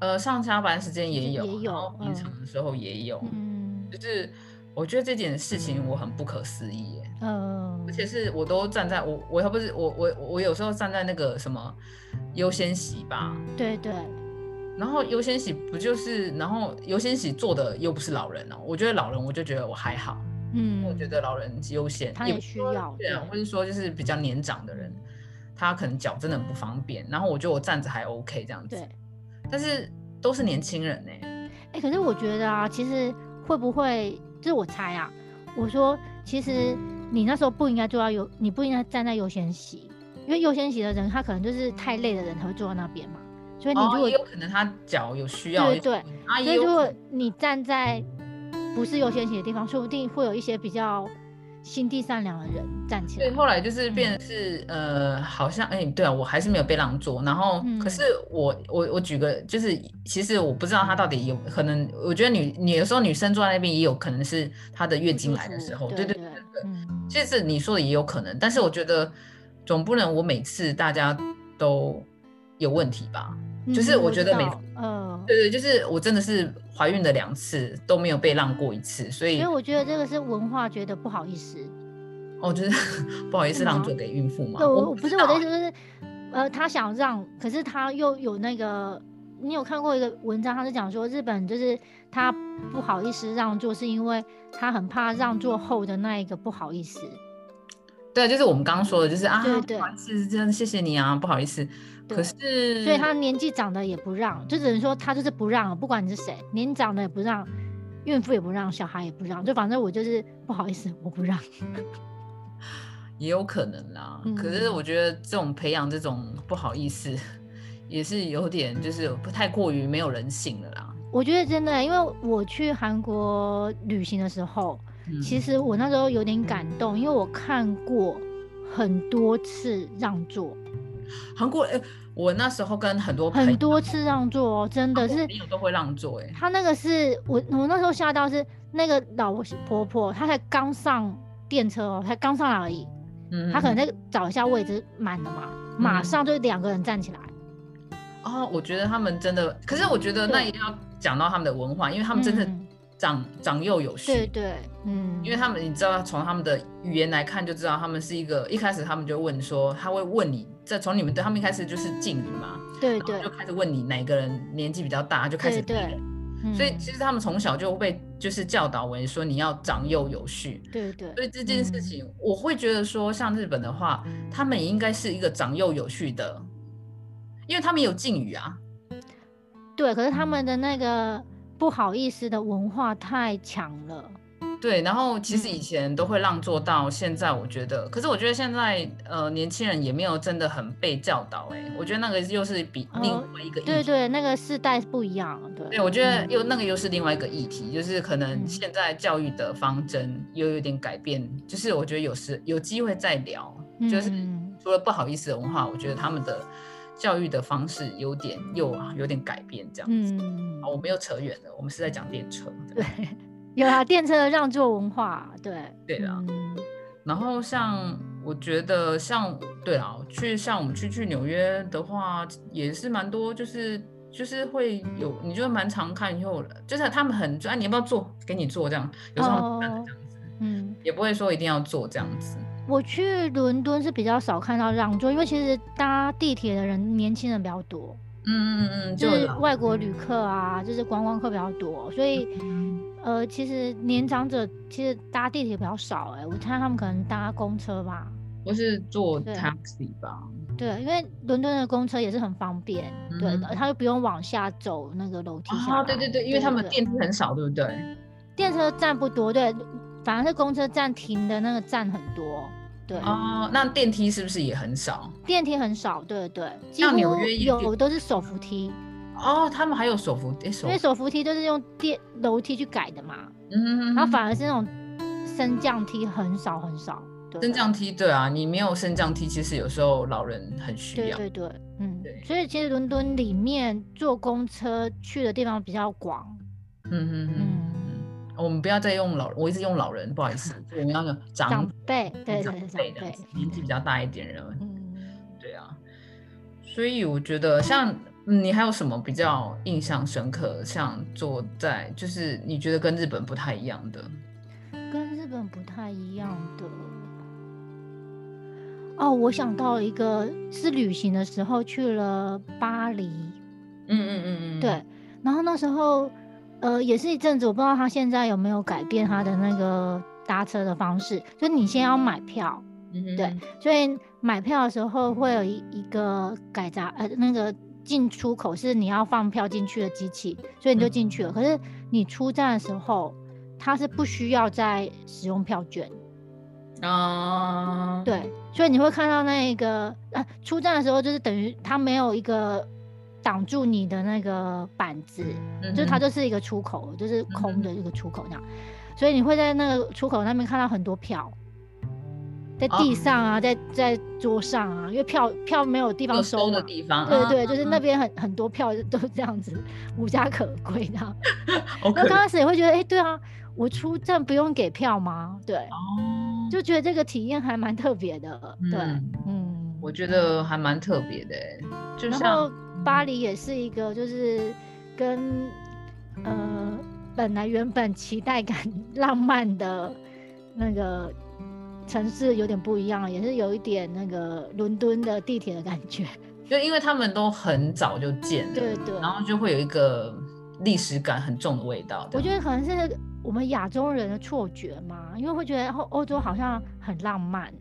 呃，上下班时间也有，也有，平常的时候也有。嗯。就是我觉得这件事情我很不可思议耶，嗯，而且。是我都站在我我要不是我我我有时候站在那个什么优先席吧，对对，然后优先席不就是然后优先席坐的又不是老人哦，我觉得老人我就觉得我还好，嗯，我觉得老人优先他也需要，对啊，或者说就是比较年长的人，他可能脚真的很不方便，然后我觉得我站着还 OK 这样子，对，但是都是年轻人呢，哎，可是我觉得啊，其实。会不会？这是我猜啊。我说，其实你那时候不应该坐到优，你不应该站在优先席，因为优先席的人他可能就是太累的人才会坐在那边嘛。所以你如果有可能他脚有需要，对对。所以如果你站在不是优先席的地方，说不定会有一些比较。心地善良的人站起来。对，后来就是变成是呃，好像哎，对啊，我还是没有被让座。然后，可是我我我举个，就是其实我不知道他到底有可能。我觉得女你有时候女生坐在那边也有可能是她的月经来的时候，对对对对。其实你说的也有可能，但是我觉得总不能我每次大家都有问题吧。就是我觉得每嗯，对对，就是我真的是怀孕的两次都没有被让过一次，所以所以我觉得这个是文化觉得不好意思，哦，就是 不好意思让座给孕妇嘛。对，我不是我的意思，就是呃，他想让，可是他又有那个，你有看过一个文章，他是讲说日本就是他不好意思让座，是因为他很怕让座后的那一个不好意思。对，就是我们刚刚说的，就是啊，不好意思，这样谢谢你啊，不好意思。可是，所以他年纪长的也不让，就只能说他就是不让，不管你是谁，年长的也不让，孕妇也不让，小孩也不让，就反正我就是不好意思，我不让。也有可能啦，可是我觉得这种培养这种不好意思，也是有点就是不太过于没有人性了啦。我觉得真的，因为我去韩国旅行的时候，其实我那时候有点感动，因为我看过很多次让座。韩国哎，我那时候跟很多很多次让座哦，真的是朋友都会让座哎。他那个是我我那时候吓到是那个老婆婆，她才刚上电车哦，才刚上来而已。嗯，她可能在找一下位置满了嘛，马上就两个人站起来。哦，我觉得他们真的，可是我觉得那也要讲到他们的文化，因为他们真的长长幼有序。对对，嗯，因为他们你知道从他们的语言来看就知道他们是一个一开始他们就问说他会问你，这从你们对他们一开始就是敬语嘛，对对，就开始问你哪个人年纪比较大，就开始对。所以其实他们从小就被就是教导为说你要长幼有序，对对。所以这件事情，我会觉得说，像日本的话，他们也应该是一个长幼有序的，因为他们有敬语啊。对，可是他们的那个不好意思的文化太强了。对，然后其实以前都会让座到现在，我觉得，可是我觉得现在呃年轻人也没有真的很被教导，哎，我觉得那个又是比另外一个对对，那个世代不一样，对。对，我觉得又那个又是另外一个议题，就是可能现在教育的方针又有点改变，就是我觉得有时有机会再聊，就是除了不好意思的文化，我觉得他们的教育的方式有点又有点改变这样子。嗯，我们又扯远了，我们是在讲电车。对。有啊，电车的让座文化，对对啊。然后像我觉得像对啊，去像我们去去纽约的话，也是蛮多，就是就是会有，你就蛮常看以后，就是他们很哎，你要不要坐？给你坐这样，有时候这样子，嗯，也不会说一定要坐这样子。我去伦敦是比较少看到让座，因为其实搭地铁的人年轻人比较多，嗯嗯嗯，就是外国旅客啊，就是观光客比较多，所以。呃，其实年长者其实搭地铁比较少哎，我猜他们可能搭公车吧，或是坐 taxi 吧。对，因为伦敦的公车也是很方便，对的，他就不用往下走那个楼梯下。哦，对对对，因为他们电梯很少，对不对？电车站不多，对，反而是公车站停的那个站很多，对。哦，那电梯是不是也很少？电梯很少，对对，像纽约有都是手扶梯。哦，他们还有手扶梯，因为手扶梯都是用电楼梯去改的嘛，嗯，然后反而是那种升降梯很少很少。升降梯，对啊，你没有升降梯，其实有时候老人很需要。对对对，嗯，对。所以其实伦敦里面坐公车去的地方比较广。嗯嗯嗯。我们不要再用老，我一直用老人，不好意思，我们要用长辈，对长辈的，年纪比较大一点人。嗯，对啊。所以我觉得像。嗯，你还有什么比较印象深刻？像坐在就是你觉得跟日本不太一样的？跟日本不太一样的哦，我想到一个是旅行的时候去了巴黎。嗯嗯嗯嗯，对。然后那时候呃也是一阵子，我不知道他现在有没有改变他的那个搭车的方式，就你先要买票，对，所以买票的时候会有一一个改闸呃那个。进出口是你要放票进去的机器，所以你就进去了。可是你出站的时候，它是不需要再使用票券。啊，对，所以你会看到那个啊，出站的时候就是等于它没有一个挡住你的那个板子，就是它就是一个出口，就是空的一个出口那样。所以你会在那个出口那边看到很多票。在地上啊，在在桌上啊，因为票票没有地方收的地方，对对，就是那边很很多票都这样子，无家可归的。那刚开始也会觉得，哎，对啊，我出站不用给票吗？对，就觉得这个体验还蛮特别的。对，嗯，我觉得还蛮特别的。就像巴黎也是一个，就是跟呃本来原本期待感浪漫的那个。城市有点不一样，也是有一点那个伦敦的地铁的感觉，就因为他们都很早就建了，对对，然后就会有一个历史感很重的味道。我觉得可能是我们亚洲人的错觉嘛，因为会觉得欧欧洲好像很浪漫，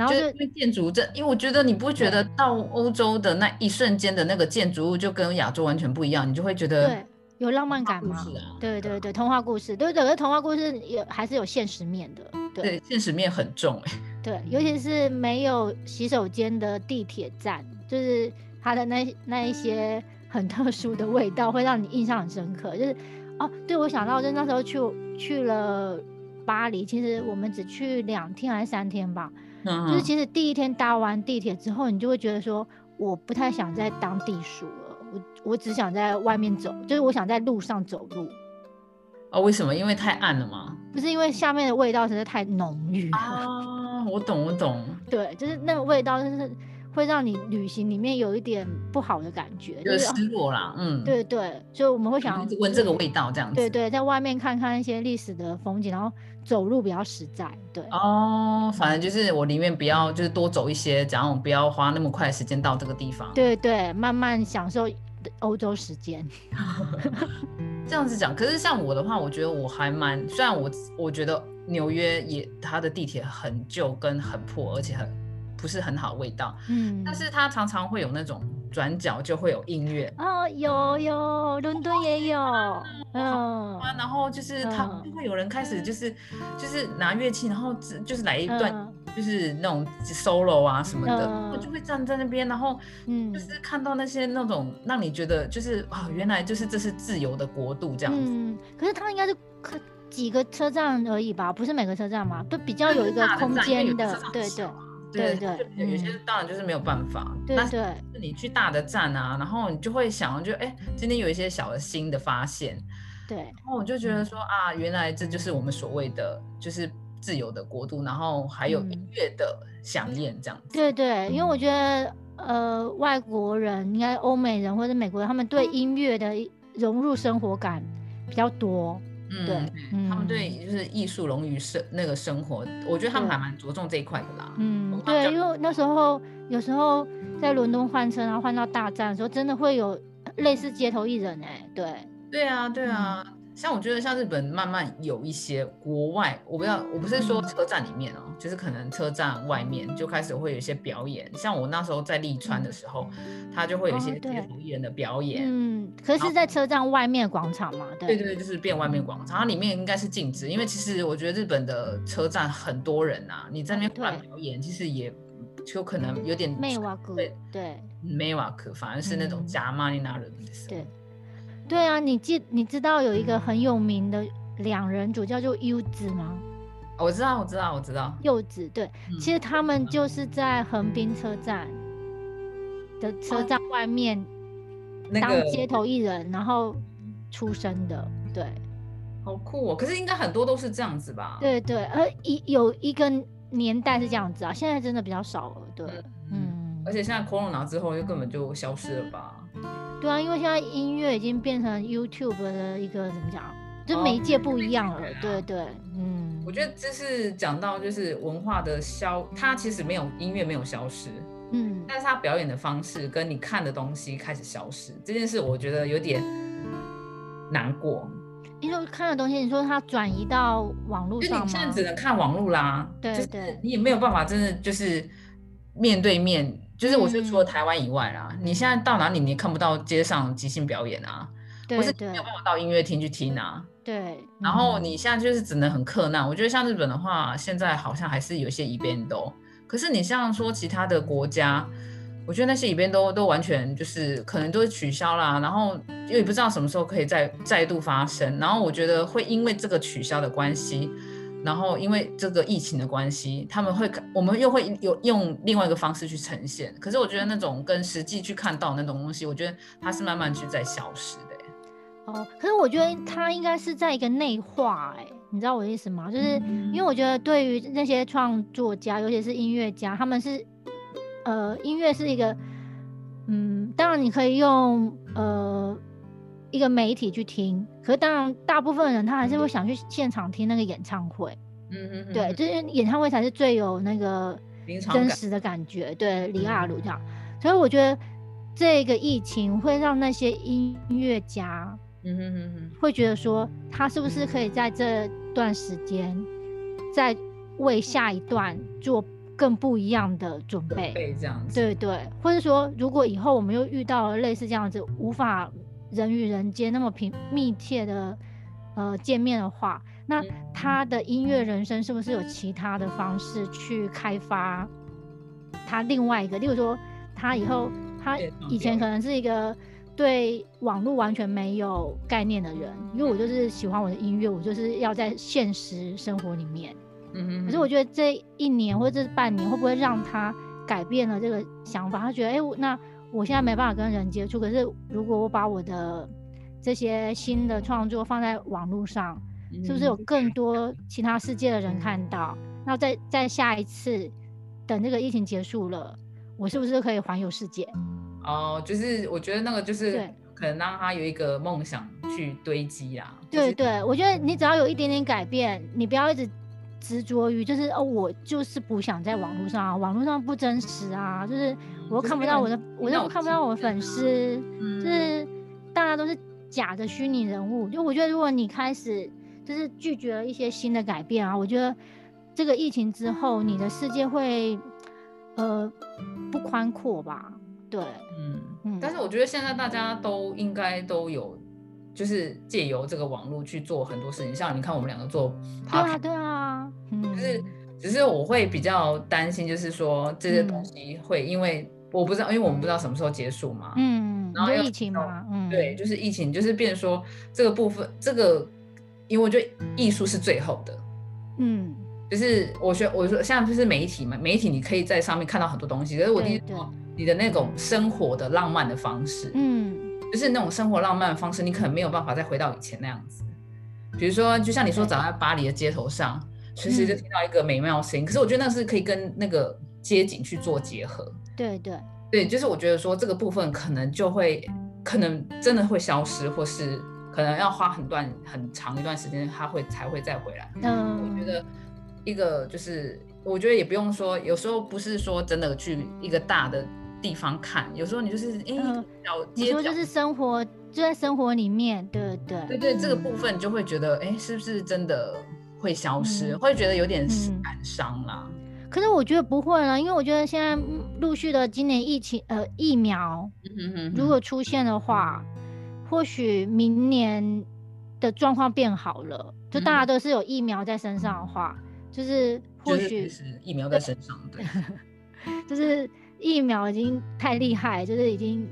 然后就因为建筑这，因为我觉得你不觉得到欧洲的那一瞬间的那个建筑物就跟亚洲完全不一样，你就会觉得对有浪漫感吗？对对对，童话故事，对对，可是童话故事有还是有现实面的。对，现实面很重哎。对，尤其是没有洗手间的地铁站，就是它的那那一些很特殊的味道，会让你印象很深刻。就是哦，对我想到，就那时候去去了巴黎，其实我们只去两天还是三天吧。嗯。就是其实第一天搭完地铁之后，你就会觉得说，我不太想在当地鼠了，我我只想在外面走，就是我想在路上走路。哦，为什么？因为太暗了吗？不是，因为下面的味道实在太浓郁啊！我懂，我懂。对，就是那个味道，就是会让你旅行里面有一点不好的感觉，就是失落啦。嗯，对对，所以我们会想闻这个味道这样子。对对，在外面看看一些历史的风景，然后走路比较实在。对哦，反正就是我宁愿不要就是多走一些，然后不要花那么快的时间到这个地方。对对，慢慢享受欧洲时间。这样子讲，可是像我的话，我觉得我还蛮，虽然我我觉得纽约也它的地铁很旧跟很破，而且很不是很好味道，嗯，但是它常常会有那种转角就会有音乐哦，有有，伦敦也有，嗯，然后就是他就会有人开始就是就是拿乐器，然后就是来一段。就是那种 solo 啊什么的，我就会站在那边，然后嗯，就是看到那些那种让你觉得就是啊，原来就是这是自由的国度这样子。嗯，可是它应该是可几个车站而已吧？不是每个车站嘛？都比较有一个空间的，对对对对。有些当然就是没有办法，对对。你去大的站啊，然后你就会想，就哎，今天有一些小的新的发现，对。然后我就觉得说啊，原来这就是我们所谓的就是。自由的国度，然后还有音乐的响宴这样子。对对，因为我觉得，呃，外国人应该欧美人或者美国人，他们对音乐的融入生活感比较多。嗯，对，他们对就是艺术融于生那个生活，我觉得他们还蛮着重这一块的啦。嗯，对，因为那时候有时候在伦敦换车，然后换到大站的时候，真的会有类似街头艺人哎，对。对啊，对啊。像我觉得，像日本慢慢有一些国外，我不要，我不是说车站里面哦，就是可能车站外面就开始会有一些表演。像我那时候在利川的时候，他就会有一些街头艺人的表演。嗯，可是在车站外面广场嘛，对对对，就是变外面广场，它里面应该是禁止，因为其实我觉得日本的车站很多人呐，你在那边乱表演，其实也就可能有点没瓦克，对对，没瓦克，反而是那种假骂你那人的对。对啊，你记你知道有一个很有名的两人组叫做柚子吗？我知道，我知道，我知道。柚子对，其实他们就是在横滨车站的车站外面当街头艺人，然后出生的。对，好酷哦！可是应该很多都是这样子吧？对对，而一有一个年代是这样子啊，现在真的比较少了。对，嗯，而且现在 Corona 之后就根本就消失了吧？对啊，因为现在音乐已经变成 YouTube 的一个怎么讲，就媒介不一样了。对对，嗯，我觉得这是讲到就是文化的消，它其实没有音乐没有消失，嗯，但是它表演的方式跟你看的东西开始消失，这件事我觉得有点难过。因为看的东西，你说它转移到网络上吗？你现在只能看网络啦，对对，你也没有办法真的就是面对面。就是我是除了台湾以外啦，你现在到哪里你也看不到街上即兴表演啊，或是没有办法到音乐厅去听啊。对。然后你现在就是只能很克难。我觉得像日本的话，现在好像还是有一些 event 都，可是你像说其他的国家，我觉得那些 event 都都完全就是可能都是取消啦，然后又也不知道什么时候可以再再度发生。然后我觉得会因为这个取消的关系。然后因为这个疫情的关系，他们会我们又会有用另外一个方式去呈现。可是我觉得那种跟实际去看到那种东西，我觉得它是慢慢去在消失的。哦，可是我觉得它应该是在一个内化，哎，你知道我的意思吗？就是因为我觉得对于那些创作家，尤其是音乐家，他们是呃，音乐是一个，嗯，当然你可以用呃。一个媒体去听，可是当然，大部分人他还是会想去现场听那个演唱会。嗯嗯，对，就是演唱会才是最有那个真实的感觉。对，李亚鲁这样，所以我觉得这个疫情会让那些音乐家，嗯哼哼哼，会觉得说他是不是可以在这段时间，在为下一段做更不一样的准备？这样子，对对，或者说，如果以后我们又遇到了类似这样子无法。人与人间那么频密切的呃见面的话，那他的音乐人生是不是有其他的方式去开发他另外一个？例如说，他以后他以前可能是一个对网络完全没有概念的人，因为我就是喜欢我的音乐，我就是要在现实生活里面。嗯可是我觉得这一年或者这半年会不会让他改变了这个想法？他觉得，哎，那。我现在没办法跟人接触，可是如果我把我的这些新的创作放在网络上，是不是有更多其他世界的人看到？那在在下一次等这个疫情结束了，我是不是可以环游世界？哦，就是我觉得那个就是可能让他有一个梦想去堆积啊。对对，我觉得你只要有一点点改变，你不要一直执着于就是哦，我就是不想在网络上，网络上不真实啊，就是我又看不到我的，我又看不到我的粉丝，就是大家都是假的虚拟人物。就我觉得，如果你开始就是拒绝了一些新的改变啊，我觉得这个疫情之后，你的世界会。呃，不宽阔吧？对，嗯嗯。但是我觉得现在大家都应该都有，就是借由这个网络去做很多事情。像你看，我们两个做，对啊，对啊，就是只是我会比较担心，就是说这些东西会因为我不知道，因为我们不知道什么时候结束嘛，嗯，然后疫情嘛，嗯，对，就是疫情，就是变说这个部分，这个，因为我觉得艺术是最后的，嗯。就是我学我说像就是媒体嘛，媒体你可以在上面看到很多东西。可是我第一说你的那种生活的浪漫的方式，嗯，就是那种生活浪漫的方式，你可能没有办法再回到以前那样子。比如说，就像你说，走在巴黎的街头上，随时就听到一个美妙声音。可是我觉得那是可以跟那个街景去做结合。对对对，就是我觉得说这个部分可能就会可能真的会消失，或是可能要花很段很长一段时间，它会才会再回来。嗯，我觉得。一个就是，我觉得也不用说，有时候不是说真的去一个大的地方看，有时候你就是哎，小街角就是生活就在生活里面，对对对对，这个部分就会觉得哎，是不是真的会消失？会觉得有点感伤啦。可是我觉得不会了，因为我觉得现在陆续的今年疫情呃疫苗，如果出现的话，或许明年的状况变好了，就大家都是有疫苗在身上的话。就是或许是疫苗在身上，对，就是疫苗已经太厉害，就是已经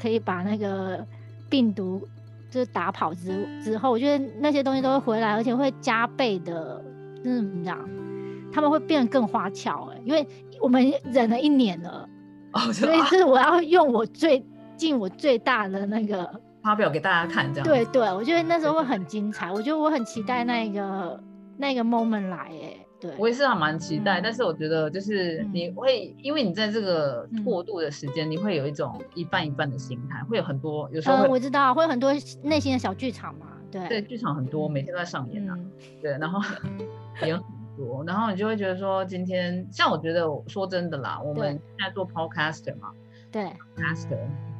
可以把那个病毒就是打跑之之后，我觉得那些东西都会回来，而且会加倍的，就是怎么讲，他们会变得更花俏哎，因为我们忍了一年了，所以是我要用我最尽我最大的那个发表给大家看，这样。对对，我觉得那时候会很精彩，我觉得我很期待那个。那个 moment 来哎，对。我也是还蛮期待，但是我觉得就是你会，因为你在这个过渡的时间，你会有一种一半一半的心态，会有很多有时候我知道会有很多内心的小剧场嘛，对。对，剧场很多，每天都在上演啊，对，然后 也有很多，然后你就会觉得说今天像我觉得说真的啦，我们现在做 podcaster 嘛，对，podcaster，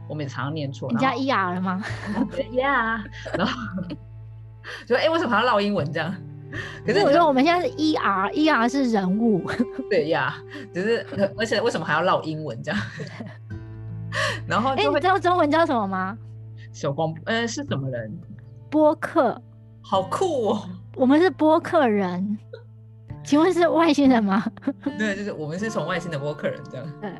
我们也常常念错，你加 E R 了吗？Yeah，然后 就哎为什么还要唠英文这样？可是我说我们现在是 E R，E R 是人物。对呀，只是而且为什么还要唠英文这样？然后哎，你知道中文叫什么吗？小光，呃，是什么人？播客，好酷哦！我们是播客人，请问是外星人吗？对，就是我们是从外星的播客人这样。对，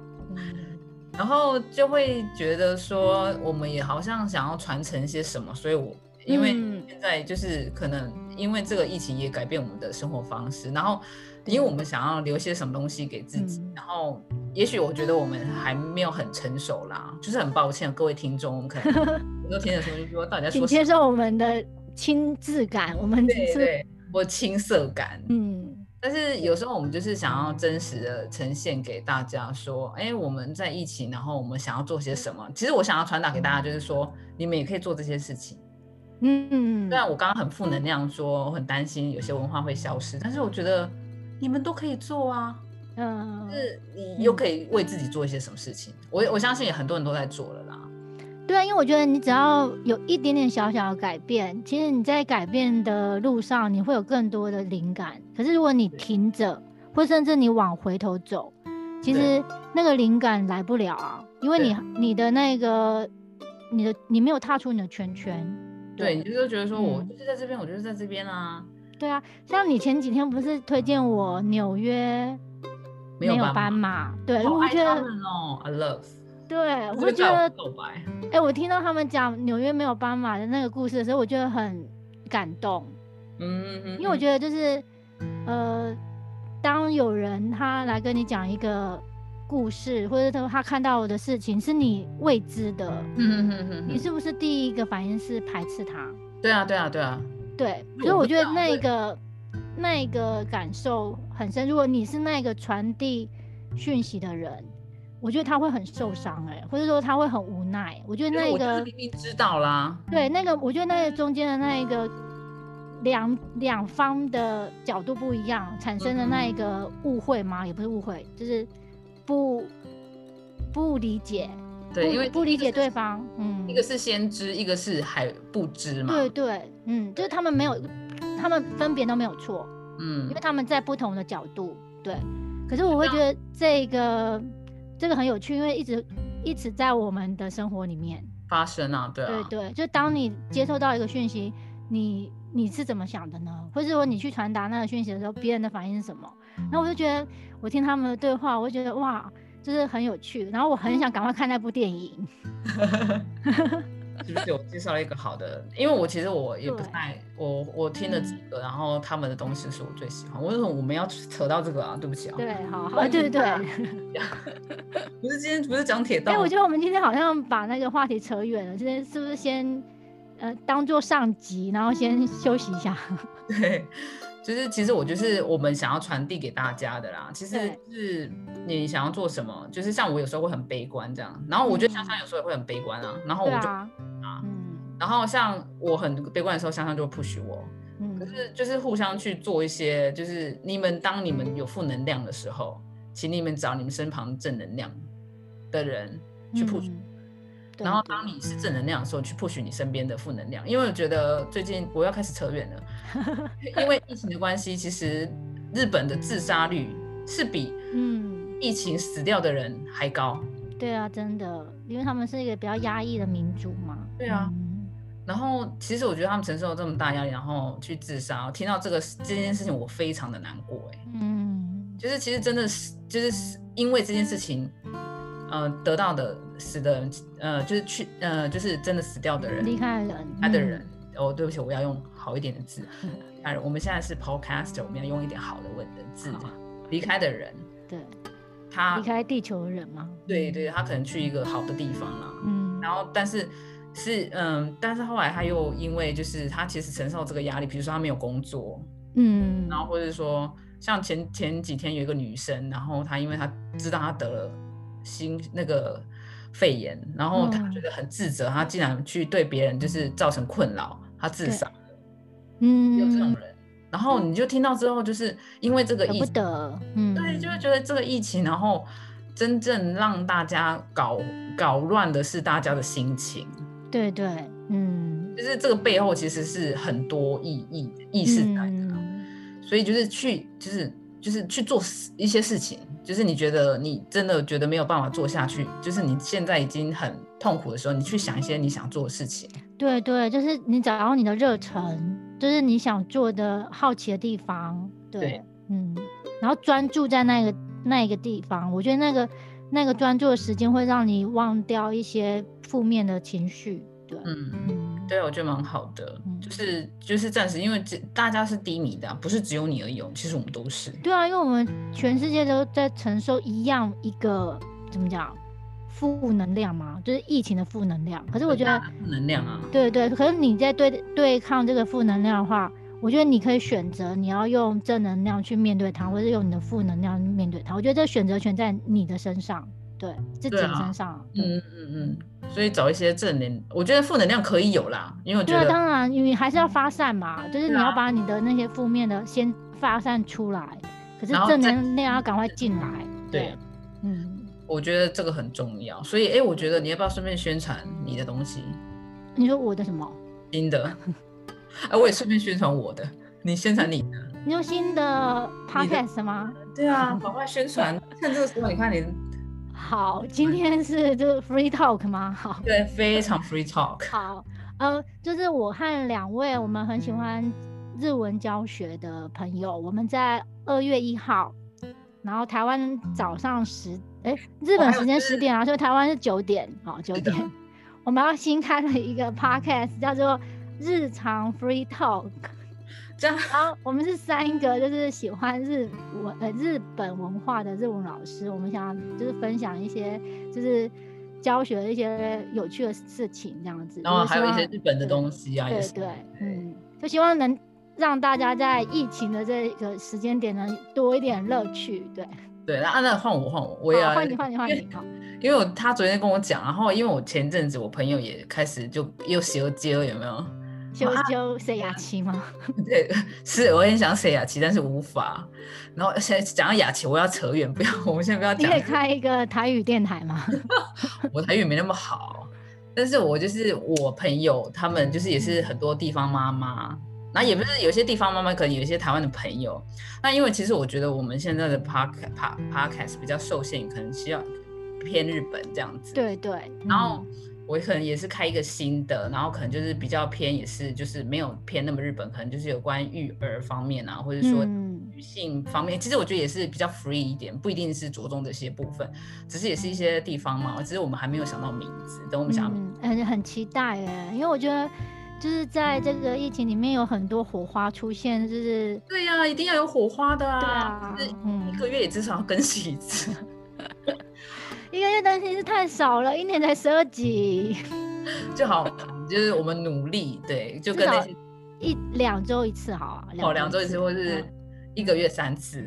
然后就会觉得说，我们也好像想要传承些什么，所以我。因为现在就是可能因为这个疫情也改变我们的生活方式，然后因为我们想要留些什么东西给自己，然后也许我觉得我们还没有很成熟啦，就是很抱歉各位听众，我们可能 很多听的时候就说大家请接受我们的亲自感，我们对对或青涩感，嗯，但是有时候我们就是想要真实的呈现给大家说，哎，我们在疫情，然后我们想要做些什么？其实我想要传达给大家就是说，你们也可以做这些事情。嗯，虽然我刚刚很负能量，说我很担心有些文化会消失，但是我觉得你们都可以做啊，嗯，是你又可以为自己做一些什么事情，我我相信也很多人都在做了啦。对啊，因为我觉得你只要有一点点小小的改变，其实你在改变的路上你会有更多的灵感。可是如果你停着，或甚至你往回头走，其实那个灵感来不了啊，因为你你的那个你的你没有踏出你的圈圈。对，你就是觉得说，我就是在这边，我就是在这边啊。对啊，像你前几天不是推荐我纽约 没有斑马？对，我觉得哦，I love。对，我觉得，哎，我听到他们讲纽约没有斑马的那个故事的时候，我觉得很感动。嗯嗯嗯。因为我觉得就是，呃，当有人他来跟你讲一个。故事，或者他他看到的事情是你未知的，嗯嗯嗯你是不是第一个反应是排斥他？对啊，对啊，对啊，对。所以我觉得那个那个感受很深。如果你是那个传递讯息的人，我觉得他会很受伤哎，或者说他会很无奈。我觉得那个明明知道啦，对，那个我觉得那个中间的那一个两两方的角度不一样，产生的那一个误会吗？也不是误会，就是不不理解。对，因为不理解对方，嗯，一个是先知，一个是还不知嘛。对对，嗯，就是他们没有，他们分别都没有错，嗯，因为他们在不同的角度，对。可是我会觉得这个这个很有趣，因为一直一直在我们的生活里面发生啊，对对对，就当你接收到一个讯息，你你是怎么想的呢？或者说你去传达那个讯息的时候，别人的反应是什么？那我就觉得我听他们的对话，我就觉得哇。就是很有趣，然后我很想赶快看那部电影。是不是我介绍了一个好的？因为我其实我也不太，我我听了几个，然后他们的东西是我最喜欢。为什么我们要扯到这个啊？对不起啊。对，好，好，对对对。不是今天不是讲铁道？哎，我觉得我们今天好像把那个话题扯远了。今天是不是先呃当做上集，然后先休息一下？对。就是其实我就是我们想要传递给大家的啦。其实是你想要做什么，就是像我有时候会很悲观这样，然后我觉得香香有时候也会很悲观啊。然后我就啊，嗯，然后像我很悲观的时候，香香就会 push 我。嗯，可是就是互相去做一些，就是你们当你们有负能量的时候，请你们找你们身旁正能量的人去 push。然后当你是正能量的时候，去 push 你身边的负能量，因为我觉得最近我要开始扯远了，因为疫情的关系，其实日本的自杀率是比嗯疫情死掉的人还高。对啊，真的，因为他们是一个比较压抑的民族嘛。对啊，然后其实我觉得他们承受了这么大压力，然后去自杀，听到这个这件事情，我非常的难过。哎，嗯，就是其实真的是就是因为这件事情。呃，得到的死的人，呃，就是去，呃，就是真的死掉的人，离开的人，他的人。哦，对不起，我要用好一点的字。当然，我们现在是 podcast，我们要用一点好的文的字。离开的人，对，他离开地球的人吗？对对，他可能去一个好的地方了。嗯，然后，但是是，嗯，但是后来他又因为就是他其实承受这个压力，比如说他没有工作，嗯，然后或者说像前前几天有一个女生，然后她因为她知道她得了。心那个肺炎，然后他觉得很自责，他竟然去对别人就是造成困扰，他自杀了。嗯，有这种人，然后你就听到之后，就是因为这个疫，嗯，对，就是觉得这个疫情，然后真正让大家搞搞乱的是大家的心情。对对，嗯，就是这个背后其实是很多意义意识在的，所以就是去就是就是去做一些事情。就是你觉得你真的觉得没有办法做下去，就是你现在已经很痛苦的时候，你去想一些你想做的事情。对对，就是你找到你的热忱，就是你想做的好奇的地方。对，嗯，然后专注在那个那一个地方，我觉得那个那个专注的时间会让你忘掉一些负面的情绪。对，嗯嗯。对，我觉得蛮好的，就是就是暂时，因为这大家是低迷的，不是只有你而已，其实我们都是。对啊，因为我们全世界都在承受一样一个怎么讲负能量嘛，就是疫情的负能量。可是我觉得负能量啊，对对。可是你在对对抗这个负能量的话，我觉得你可以选择你要用正能量去面对它，或者用你的负能量面对它。我觉得这选择权在你的身上，对自己身上。嗯嗯嗯。所以找一些正能，我觉得负能量可以有啦，因为我觉得当然，你还是要发散嘛，就是你要把你的那些负面的先发散出来，可是正能量要赶快进来。对，嗯，我觉得这个很重要。所以，哎，我觉得你要不要顺便宣传你的东西？你说我的什么？新的？哎，我也顺便宣传我的。你宣传你的？你有新的 podcast 吗？对啊，赶快宣传。趁这个时候，你看你。好，今天是就是 free talk 吗？好，对，非常 free talk。好，呃，就是我和两位我们很喜欢日文教学的朋友，我们在二月一号，然后台湾早上十，哎，日本时间十点啊，所以台湾是九点，好，九点，我们要新开了一个 podcast，叫做日常 free talk。这样，然后我们是三个，就是喜欢日文呃日本文化的日文老师，我们想就是分享一些就是教学的一些有趣的事情这样子，然后还有一些日本的东西啊，对对，嗯，就希望能让大家在疫情的这个时间点呢多一点乐趣，对，对，然后那换我换我，我也要换你换你换你。因为我他昨天跟我讲，然后因为我前阵子我朋友也开始就又修接了，有没有？修修塞雅琪吗？对，是我很想塞雅琪，但是无法。然后现在讲到雅琪，我要扯远，不要，我们先不要讲。你可以开一个台语电台吗？我台语没那么好，但是我就是我朋友，他们就是也是很多地方妈妈，那也不是有些地方妈妈，可能有一些台湾的朋友。那因为其实我觉得我们现在的 podcast podcast 比较受限，可能需要偏日本这样子。对对，然后。我可能也是开一个新的，然后可能就是比较偏，也是就是没有偏那么日本，可能就是有关育儿方面啊，或者说女性方面，其实我觉得也是比较 free 一点，不一定是着重这些部分，只是也是一些地方嘛，只是我们还没有想到名字，等我们想，很很期待哎，因为我觉得就是在这个疫情里面有很多火花出现，就是对呀，一定要有火花的啊，对啊，一个月也至少要更新一次。一个月更新是太少了，一年才十二集，就好，就是我们努力，对，就跟那些一两周一次好啊，哦，两周一次或是一个月三次，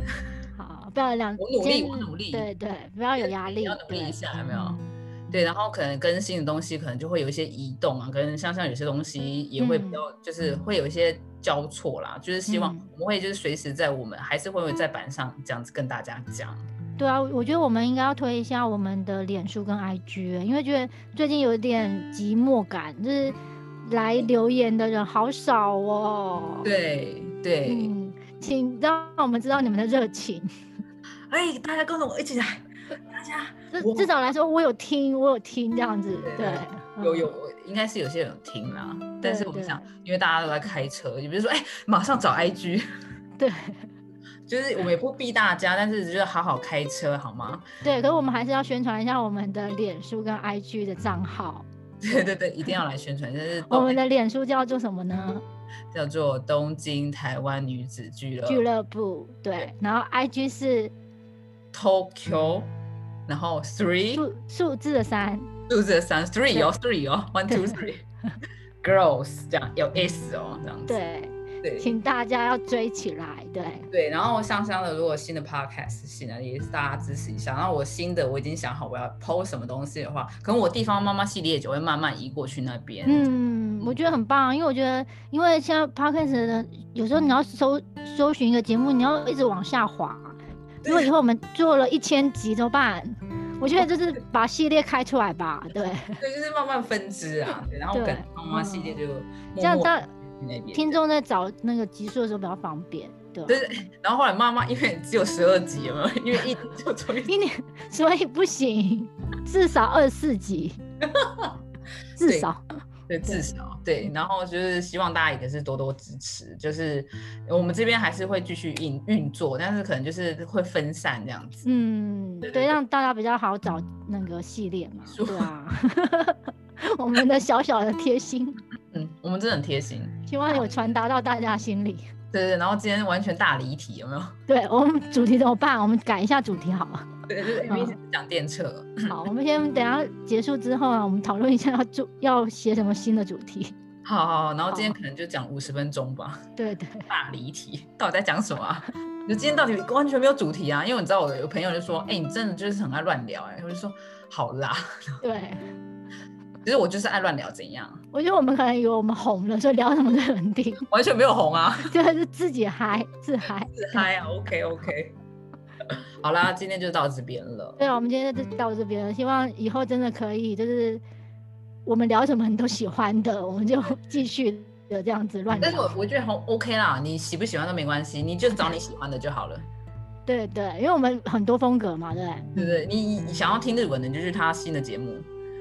好，不要两，我努力，我努力，对对，不要有压力，要努力一下，有没有？对，然后可能更新的东西可能就会有一些移动啊，跟像像有些东西也会比较，就是会有一些交错啦，就是希望我们会就是随时在我们还是会在板上这样子跟大家讲。对啊，我觉得我们应该要推一下我们的脸书跟 IG，因为觉得最近有点寂寞感，就是来留言的人好少哦。对对，嗯请让我们知道你们的热情。哎，大家跟着我一起来，大家至至少来说，我有听，我有听这样子。对，有有，应该是有些人有听啦。但是我们想，因为大家都在开车，你比如说，哎，马上找 IG。对。就是我们也不逼大家，但是就是好好开车，好吗？对，可是我们还是要宣传一下我们的脸书跟 IG 的账号。对对对，一定要来宣传。就是我们的脸书叫做什么呢？叫做东京台湾女子俱乐俱乐部。对，然后 IG 是 Tokyo，然后 Three 数数字的三，数字的三 Three 哦，Three 哦，One Two Three Girls 这样有 S 哦，这样子。对。请大家要追起来，对对。然后香香的，如果新的 podcast 新的，也是大家支持一下。然后我新的，我已经想好我要 post 什么东西的话，可能我地方妈妈系列就会慢慢移过去那边。嗯，我觉得很棒，因为我觉得，因为现在 podcast 的有时候你要搜搜寻一个节目，你要一直往下滑。如果以后我们做了一千集怎么办？我觉得就是把系列开出来吧，对。对，就是慢慢分支啊，然后跟妈妈系列就这样他。听众在找那个集数的时候比较方便，对。对，然后后来妈妈因为只有十二集嘛，因为一就从一年，所以不行，至少二十四集，至少。对，至少对。然后就是希望大家也是多多支持，就是我们这边还是会继续运运作，但是可能就是会分散这样子。嗯，对，让大家比较好找那个系列嘛。对啊，我们的小小的贴心。嗯，我们真的很贴心，希望有传达到大家心里。对对，然后今天完全大离题，有没有？对我们主题怎么办？我们改一下主题好了。对，就是因为讲电车。好，我们先等下结束之后啊，我们讨论一下要做要写什么新的主题。好好好，然后今天可能就讲五十分钟吧。对对，大离题，到底在讲什么？就今天到底完全没有主题啊？因为你知道，我有朋友就说：“哎，你真的就是很爱乱聊。”哎，我就说：“好啦。”对。其实我就是爱乱聊，怎样？我觉得我们可能以为我们红了，所以聊什么都很听，完全没有红啊，就是自己嗨，自嗨，自嗨啊。OK OK，好啦，今天就到这边了。对啊，我们今天就到这边了。希望以后真的可以，就是我们聊什么你都喜欢的，我们就继续的这样子乱聊。但是我我觉得很 OK 啦，你喜不喜欢都没关系，你就找你喜欢的就好了。对对，因为我们很多风格嘛，对不对？对对，你你想要听日文的，你就去他新的节目。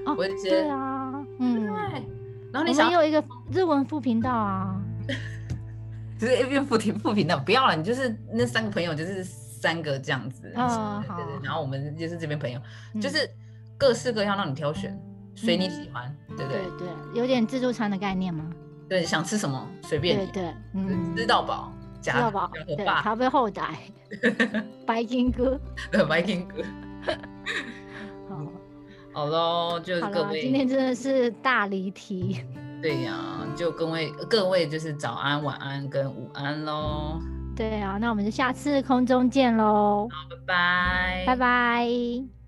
哦，对啊。嗯，对。然后你想有一个日文副频道啊，就是一边副频副频道，不要了，你就是那三个朋友，就是三个这样子。哦，好。然后我们就是这边朋友，就是各式各样让你挑选，随你喜欢，对不对？对对，有点自助餐的概念吗？对，想吃什么随便。对对，嗯，吃到饱，吃到饱，对，咖啡后台，白金哥，对，白金哥。好喽，就各位，今天真的是大离题。对呀，就各位各位就是早安、晚安跟午安喽。对啊，那我们就下次空中见喽。好，拜拜。拜，拜拜。